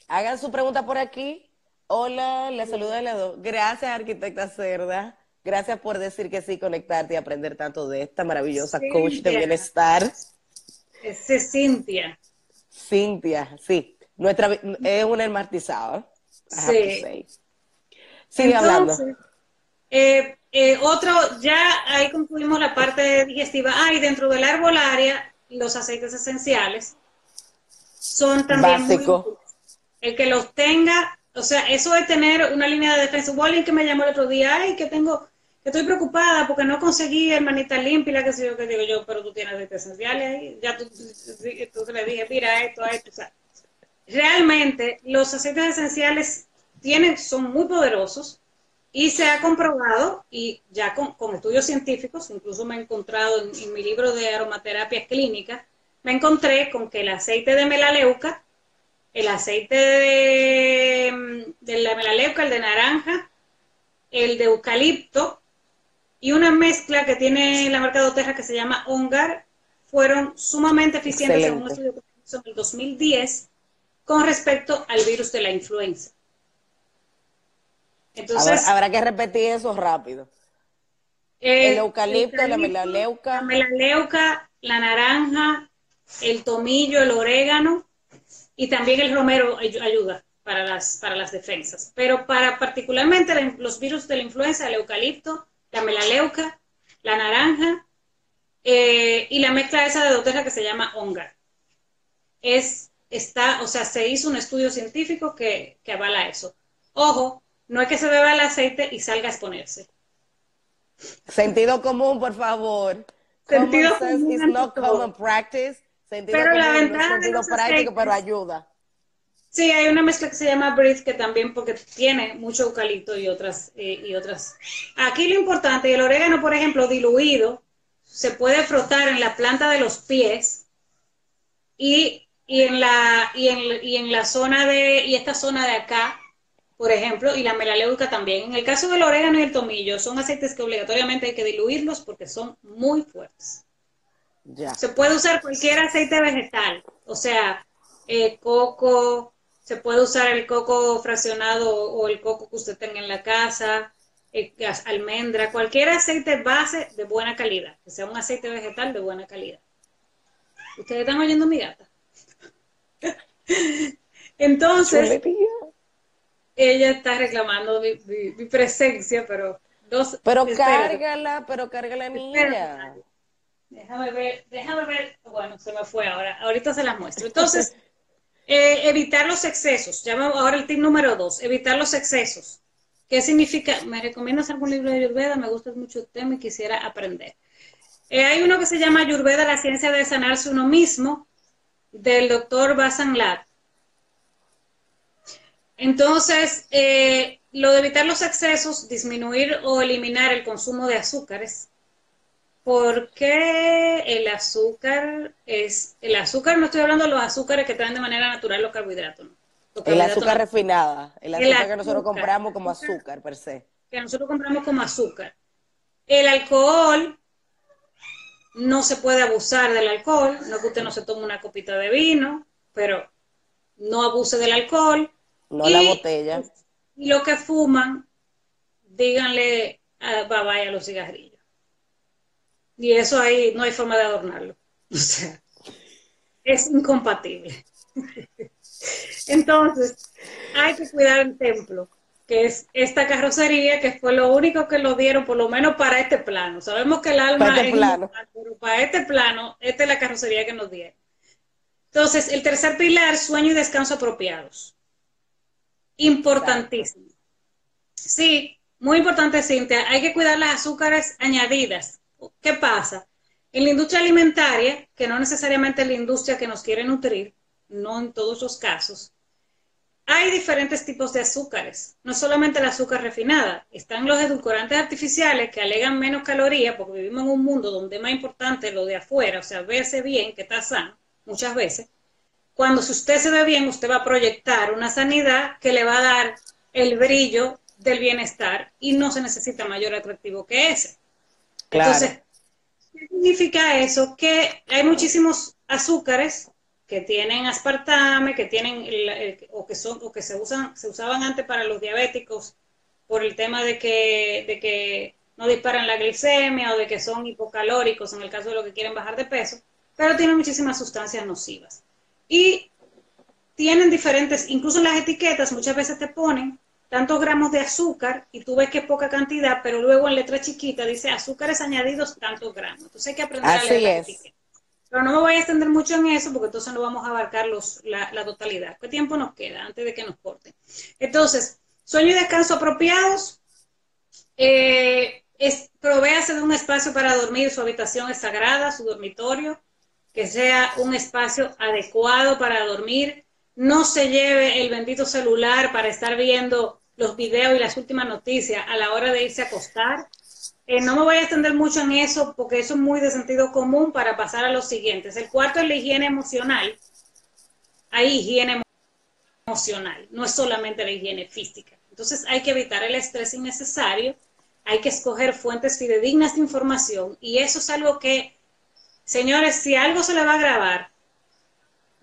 Hagan su pregunta por aquí. Hola, le saluda Ledo. Gracias, arquitecta Cerda. Gracias por decir que sí, conectarte y aprender tanto de esta maravillosa coach de bienestar. Es Cintia. Cintia, sí. Nuestra, es una hermatizada. Sí. Sigue hablando. Eh, eh, otro, ya ahí concluimos la parte digestiva. Ah, y dentro del arbolaria, los aceites esenciales son también Básico el que los tenga, o sea, eso de tener una línea de defensa. Hubo alguien que me llamó el otro día, ay, que tengo, estoy preocupada porque no conseguí hermanita limpia, la que sé yo, que digo yo, pero tú tienes de esenciales ahí, ya tú, tú, le dije, mira esto, esto, realmente los aceites esenciales tienen, son muy poderosos y se ha comprobado, y ya con, estudios científicos, incluso me he encontrado en, en mi libro de aromaterapia clínica, me encontré con que el aceite de melaleuca el aceite de, la melaleuca, el de naranja, el de eucalipto y una mezcla que tiene la marca de que se llama Ongar, fueron sumamente eficientes en un estudio que se hizo en el 2010 con respecto al virus de la influenza. Entonces, habrá, que repetir eso rápido. el, eucalipto, la melaleuca. La melaleuca, la naranja, el tomillo, el orégano y también el romero ayuda para las, para las defensas. Pero para particularmente los virus de la influenza, el eucalipto, la melaleuca, la naranja eh, y la mezcla esa de doTERRA que se llama ONGAR. Es, está, o sea, se hizo un estudio científico que, que avala eso. Ojo, no es que se beba el aceite y salga a exponerse. Sentido común, por favor. Sentido común. Is not common practice pero la ventaja de los práctico, pero ayuda. Sí, hay una mezcla que se llama Breathe que también porque tiene mucho eucalipto y otras eh, y otras. Aquí lo importante, el orégano, por ejemplo, diluido, se puede frotar en la planta de los pies y, en la y en, y en la zona de y esta zona de acá, por ejemplo, y la melaleuca también. En el caso del orégano y el tomillo, son aceites que obligatoriamente hay que diluirlos porque son muy fuertes. Ya. Se puede usar cualquier aceite vegetal, o sea, eh, coco, se puede usar el coco fraccionado o el coco que usted tenga en la casa, eh, almendra, cualquier aceite base de buena calidad, que sea un aceite vegetal de buena calidad. ¿Ustedes están oyendo mi gata? Entonces, ella está reclamando mi, presencia, pero dos. Pero cárgala, pero cárgala niña. Déjame ver, déjame ver. Bueno, se me fue ahora. Ahorita se las muestro. Entonces, eh, evitar los excesos. Ya ahora el tip número dos, evitar los excesos. ¿Qué significa? ¿Me recomiendas algún libro de Ayurveda? Me gusta mucho el tema y quisiera aprender. Eh, hay uno que se llama Ayurveda, la ciencia de sanarse uno mismo, del doctor Basan Entonces, eh, lo de evitar los excesos, disminuir o eliminar el consumo de azúcares, ¿Por qué el azúcar es, el azúcar, no estoy hablando de los azúcares que traen de manera natural los carbohidratos, ¿no? el azúcar refinada, el azúcar que nosotros compramos como azúcar per se. Que nosotros compramos como azúcar. El alcohol, no se puede abusar del alcohol, no que usted no se tome una copita de vino, pero no abuse del alcohol. No la botella. Y lo que fuman, díganle a, bye bye a los cigarrillos. Y eso ahí no hay forma de adornarlo. O sea, es incompatible. Entonces, hay que cuidar el templo, que es esta carrocería, que fue lo único que lo dieron, por lo menos para este plano. Sabemos que el alma para este es plano. pero para este plano, esta es la carrocería que nos dieron. Entonces, el tercer pilar, sueño y descanso apropiados. Importantísimo. Sí, muy importante, Cintia. Hay que cuidar las azúcares añadidas ¿Qué pasa? En la industria alimentaria, que no necesariamente es la industria que nos quiere nutrir, no en todos los casos, hay diferentes tipos de azúcares, no solamente el azúcar refinada, están los edulcorantes artificiales que alegan menos calorías porque vivimos en un mundo donde es más importante lo de afuera, o sea, verse bien, que está sano, muchas veces. Cuando si usted se ve bien, usted va a proyectar una sanidad que le va a dar el brillo del bienestar y no se necesita mayor atractivo que ese. Entonces, ¿qué significa eso? Que hay muchísimos azúcares que tienen aspartame, que tienen o que son o que se usan se usaban antes para los diabéticos por el tema de que de que no disparan la glicemia o de que son hipocalóricos en el caso de los que quieren bajar de peso, pero tienen muchísimas sustancias nocivas. Y tienen diferentes, incluso en las etiquetas muchas veces te ponen tantos gramos de azúcar y tú ves que es poca cantidad, pero luego en letra chiquita dice azúcares añadidos tantos gramos. Entonces hay que aprender a leer la Pero no me voy a extender mucho en eso porque entonces no vamos a abarcar los, la, totalidad. ¿Qué tiempo nos queda antes de que nos corten? Entonces, sueño y descanso apropiados. Eh, es, provéase de un espacio para dormir, su habitación es sagrada, su dormitorio, que sea un espacio adecuado para dormir, no se lleve el bendito celular para estar viendo los videos y las últimas noticias a la hora de irse a acostar. Eh, no me voy a extender mucho en eso porque eso es muy de sentido común para pasar a los siguientes. El cuarto es la higiene emocional. Hay higiene emocional, no es solamente la higiene física. Entonces hay que evitar el estrés innecesario, hay que escoger fuentes fidedignas de información y eso es algo que, señores, si algo se le va a grabar,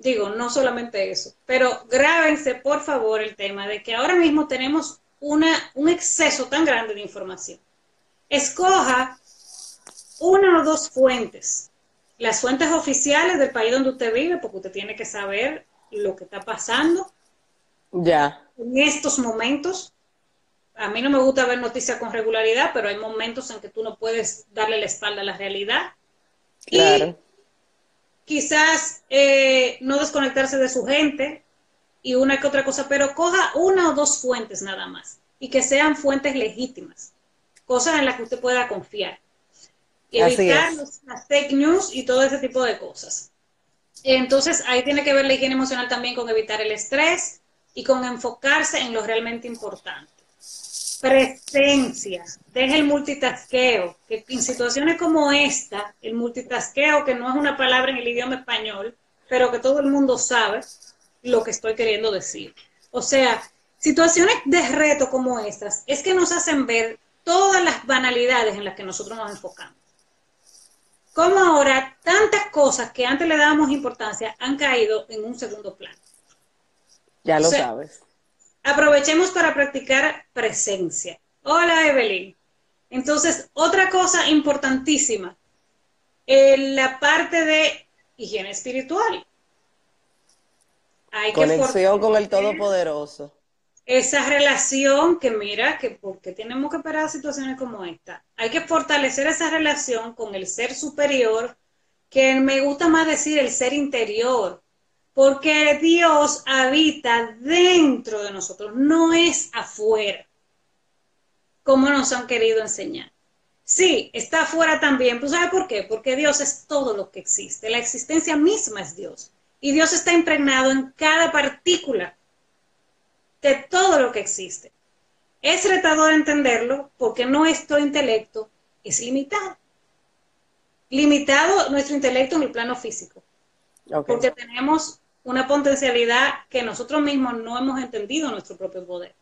digo, no solamente eso, pero grábense por favor el tema de que ahora mismo tenemos una, un exceso tan grande de información. Escoja una o dos fuentes, las fuentes oficiales del país donde usted vive, porque usted tiene que saber lo que está pasando. Ya. En estos momentos, a mí no me gusta ver noticias con regularidad, pero hay momentos en que tú no puedes darle la espalda a la realidad. Claro quizás eh, no desconectarse de su gente y una que otra cosa, pero coja una o dos fuentes nada más y que sean fuentes legítimas, cosas en las que usted pueda confiar. Evitar las fake news y todo ese tipo de cosas. Entonces, ahí tiene que ver la higiene emocional también con evitar el estrés, y con enfocarse en lo realmente importante. Presencia, deja el multitasqueo, que en situaciones como esta, el multitasqueo, que no es una palabra en el idioma español, pero que todo el mundo sabe lo que estoy queriendo decir. O sea, situaciones de reto como estas es que nos hacen ver todas las banalidades en las que nosotros nos enfocamos. Como ahora tantas cosas que antes le dábamos importancia han caído en un segundo plano. Ya lo sabes. Aprovechemos para practicar presencia. Hola Evelyn. Entonces, otra cosa importantísima, en la parte de higiene espiritual. Hay Conexión con el Todopoderoso. Esa relación que mira, que porque tenemos que esperar situaciones como esta. Hay que fortalecer esa relación con el ser superior, que me gusta más decir el ser interior, porque Dios habita dentro de nosotros, no es afuera, como nos han querido enseñar. Sí, está afuera también. ¿Pues sabe por qué? Porque Dios es todo lo que existe. La existencia misma es Dios. Y Dios está impregnado en cada partícula de todo lo que existe. Es retador entenderlo porque nuestro intelecto es limitado. Limitado nuestro intelecto en el plano físico. Porque tenemos una potencialidad que nosotros mismos no hemos entendido nuestro propio poder.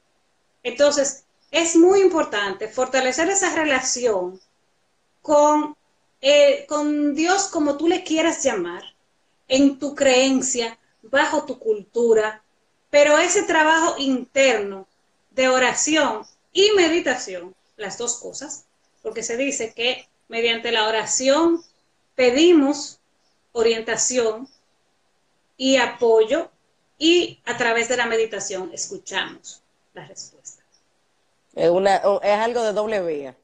Entonces, es muy importante fortalecer esa relación con, eh, con Dios como tú le quieras llamar, en tu creencia, bajo tu cultura, pero ese trabajo interno de oración y meditación, las dos cosas, porque se dice que mediante la oración pedimos orientación y apoyo y a través de la meditación escuchamos la respuesta. Es, una, es algo de doble vía.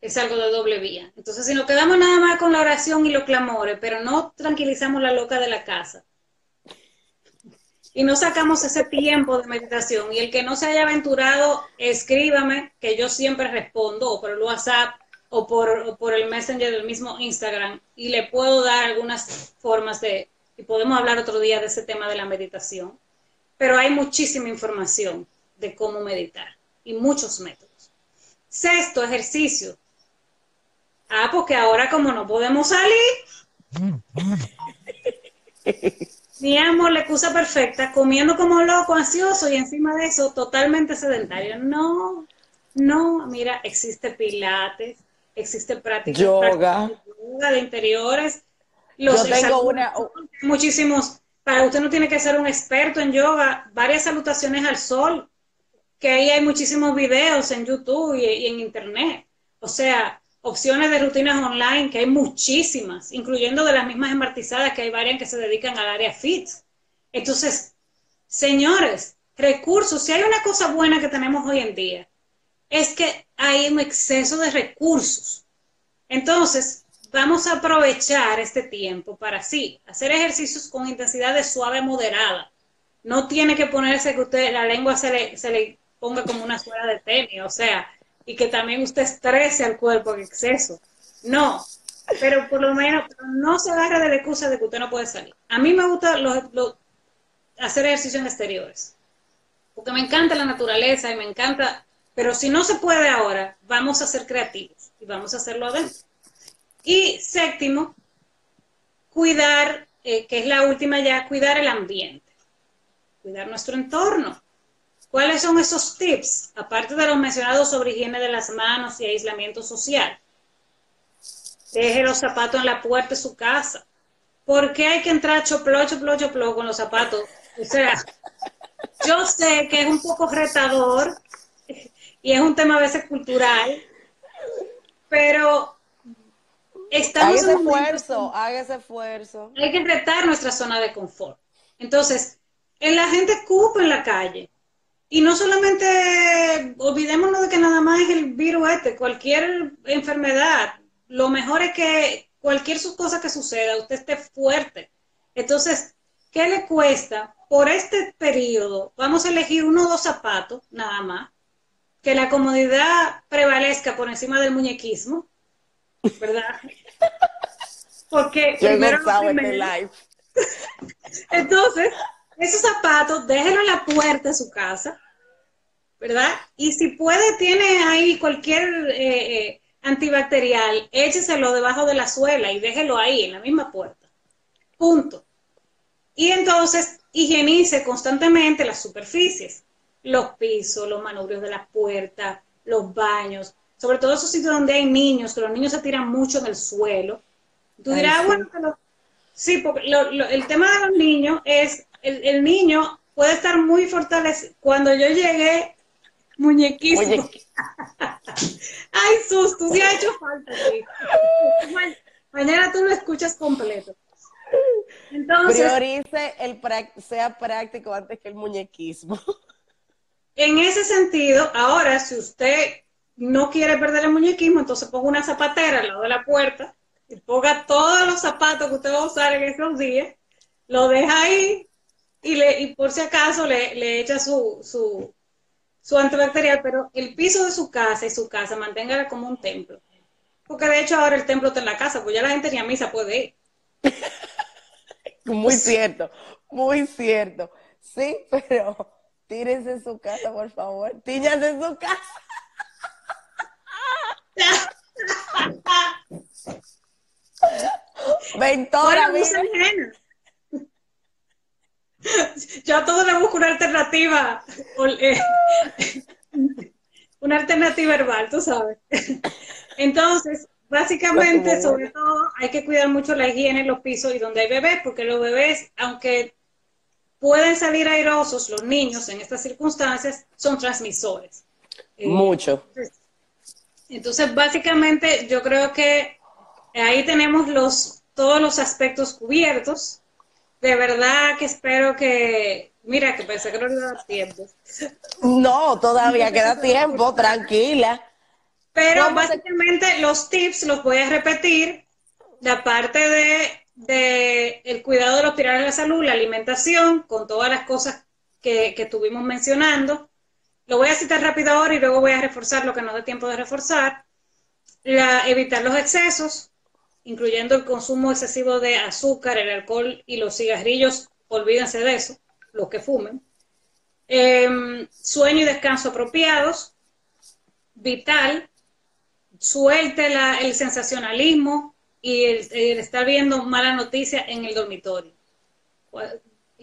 Es algo de doble vía. Entonces, si nos quedamos nada más con la oración y los clamores, pero no tranquilizamos la loca de la casa, y no sacamos ese tiempo de meditación, y el que no se haya aventurado, escríbame, que yo siempre respondo, o por el WhatsApp, o por, o por el Messenger del mismo Instagram, y le puedo dar algunas formas de, y podemos hablar otro día de ese tema de la meditación, pero hay muchísima información de cómo meditar y muchos métodos. Sexto, ejercicio. Ah, porque ahora como no podemos salir, teníamos la excusa perfecta, comiendo como loco, ansioso y encima de eso totalmente sedentario. No, no, mira, existe pilates, existe práctica, yoga. yoga de interiores, yo tengo una... Muchísimos, para usted no tiene que ser un experto en yoga, varias salutaciones al sol, que ahí hay muchísimos videos en YouTube y, en Internet. O sea, opciones de rutinas online, que hay muchísimas, incluyendo de las mismas emartizadas, que hay varias que se dedican al área fit. Entonces, señores, recursos, si hay una cosa buena que tenemos hoy en día, es que hay un exceso de recursos. Entonces, vamos a aprovechar este tiempo para sí, hacer ejercicios con intensidad de suave moderada. No tiene que ponerse que usted la lengua se le, se le ponga como una suela de tenis, o sea, y que también usted estrese al cuerpo en exceso. No, pero por lo menos no se agarre de la excusa de que usted no puede salir. A mí me gusta hacer ejercicios en exteriores, porque me encanta la naturaleza y me encanta, pero si no se puede ahora, vamos a ser creativos y vamos a hacerlo adentro. Y séptimo, cuidar, eh, que es la última ya, cuidar el ambiente, cuidar nuestro entorno. ¿Cuáles son esos tips? Aparte de los mencionados sobre higiene de las manos y aislamiento social. Deje los zapatos en la puerta de su casa. ¿Por qué hay que entrar choplo, choplo, choplo con los zapatos? O sea, yo sé que es un poco retador y es un tema a veces cultural, pero Estamos haga ese esfuerzo, haga ese esfuerzo. Hay que retar nuestra zona de confort. Entonces, en la gente cupa en la calle. Y no solamente olvidémonos de que nada más es el virus este, cualquier enfermedad, lo mejor es que cualquier cosa que suceda, usted esté fuerte. Entonces, ¿qué le cuesta? Por este periodo, vamos a elegir uno o dos zapatos, nada más, que la comodidad prevalezca por encima del muñequismo, ¿verdad? Porque primero, este Entonces, esos zapatos, déjenlo en la puerta de su casa, ¿verdad? Y si puede, tiene ahí cualquier eh, eh, antibacterial, écheselo debajo de la suela y déjelo ahí, en la misma puerta. Punto. Y entonces higienice constantemente las superficies, los pisos, los manubrios de las puertas, los baños, sobre todo esos sitios donde hay niños, que los niños se tiran mucho en el suelo. Tú dirás, sí. bueno, sí, porque el tema de los niños es, el, niño puede estar muy fortalecido. Cuando yo llegué, muñequísimo. Ay, Sus, tú sí has hecho falta. Mañana tú lo escuchas completo. Entonces, Priorice el sea práctico antes que el muñequismo. En ese sentido, ahora si usted no quiere perder el muñequismo, entonces ponga una zapatera al lado de la puerta y ponga todos los zapatos que usted va a usar en esos días, lo deja ahí y, le, y por si acaso le, le echa su, su, su antibacterial, pero el piso de su casa y su casa manténgala como un templo. Porque de hecho ahora el templo está en la casa, pues ya la gente ni a misa puede ir. muy cierto, muy cierto. Sí, pero tírense en su casa, por favor. Tíñase en su casa. Ventora, Yo a todo le busco una alternativa. Eh, una alternativa herbal, tú sabes. Entonces, básicamente, sobre todo, hay que cuidar mucho la higiene en los pisos y donde hay bebés, porque los bebés, aunque pueden salir airosos, los niños en estas circunstancias son transmisores. Eh, mucho. Entonces, básicamente, yo creo que ahí tenemos los, todos los aspectos cubiertos. De verdad que espero que, mira, que pensé que no iba a dar tiempo. No, todavía queda tiempo, tranquila. Pero básicamente los tips los voy a repetir. La parte de, de el cuidado de los pilares de la salud, la alimentación, con todas las cosas que, que estuvimos mencionando lo voy a citar rápido ahora y luego voy a reforzar lo que no da tiempo de reforzar. La, evitar los excesos, incluyendo el consumo excesivo de azúcar, el alcohol y los cigarrillos, olvídense de eso, los que fumen. Em, sueño y descanso apropiados, vital, suelte el sensacionalismo y el, estar viendo mala noticia en el dormitorio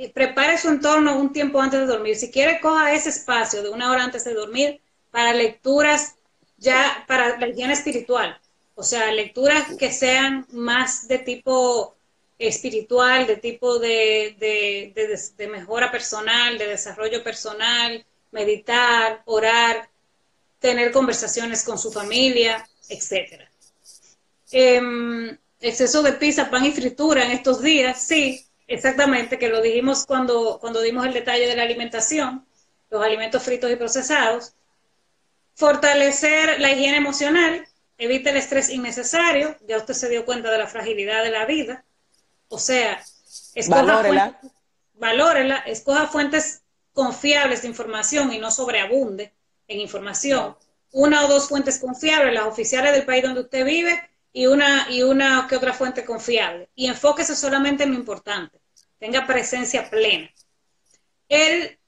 prepare su entorno un tiempo antes de dormir. Si quiere, coja ese espacio de una hora antes de dormir para lecturas ya para la higiene espiritual. O sea, lecturas que sean más de tipo espiritual, de tipo de, de, mejora personal, de desarrollo personal, meditar, orar, tener conversaciones con su familia, etc. Em, exceso de pizza, pan y fritura en estos días, sí, Exactamente, que lo dijimos cuando, cuando dimos el detalle de la alimentación, los alimentos fritos y procesados. Fortalecer la higiene emocional, evite el estrés innecesario, ya usted se dio cuenta de la fragilidad de la vida. O sea, escoja fuentes, valórela, escoja fuentes confiables de información y no sobreabunde en información. Una o dos fuentes confiables, las oficiales del país donde usted vive y una, y una que otra fuente confiable. Y enfóquese solamente en lo importante tenga presencia plena. El,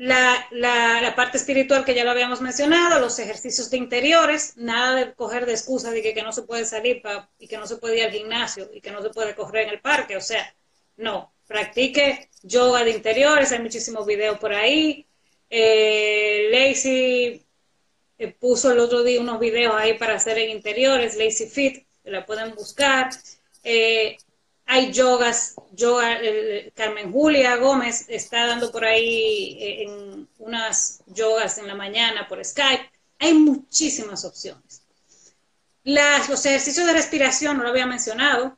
la, la, parte espiritual que ya lo habíamos mencionado, los ejercicios de interiores, nada de coger de excusa de que, no se puede salir y que no se puede ir al gimnasio y que no se puede correr en el parque, o sea, no, practique yoga de interiores, hay muchísimos videos por ahí. Eh, Lacey eh, puso el otro día unos videos ahí para hacer en interiores, Lazy Fit, la pueden buscar. Eh, hay yogas, yoga, eh, Carmen Julia Gómez está dando por ahí eh, en unas yogas en la mañana por Skype. Hay muchísimas opciones. los ejercicios de respiración, no lo había mencionado.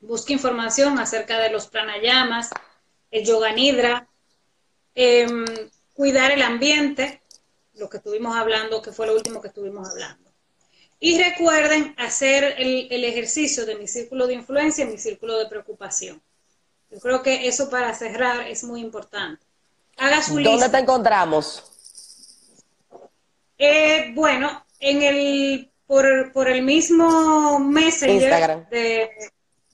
Busque información acerca de los pranayamas, el yoga nidra, em, cuidar el ambiente, lo que estuvimos hablando, que fue lo último que estuvimos hablando. Y recuerden hacer el, ejercicio de mi círculo de influencia y mi círculo de preocupación. Yo creo que eso para cerrar es muy importante. Haga su lista. ¿Dónde te encontramos? Eh, bueno, en el por, el mismo Messenger De,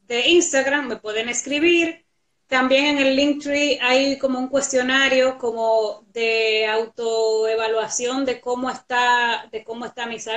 de Instagram me pueden escribir. también en el Linktree hay como un cuestionario como de autoevaluación de cómo está, de cómo está mi salud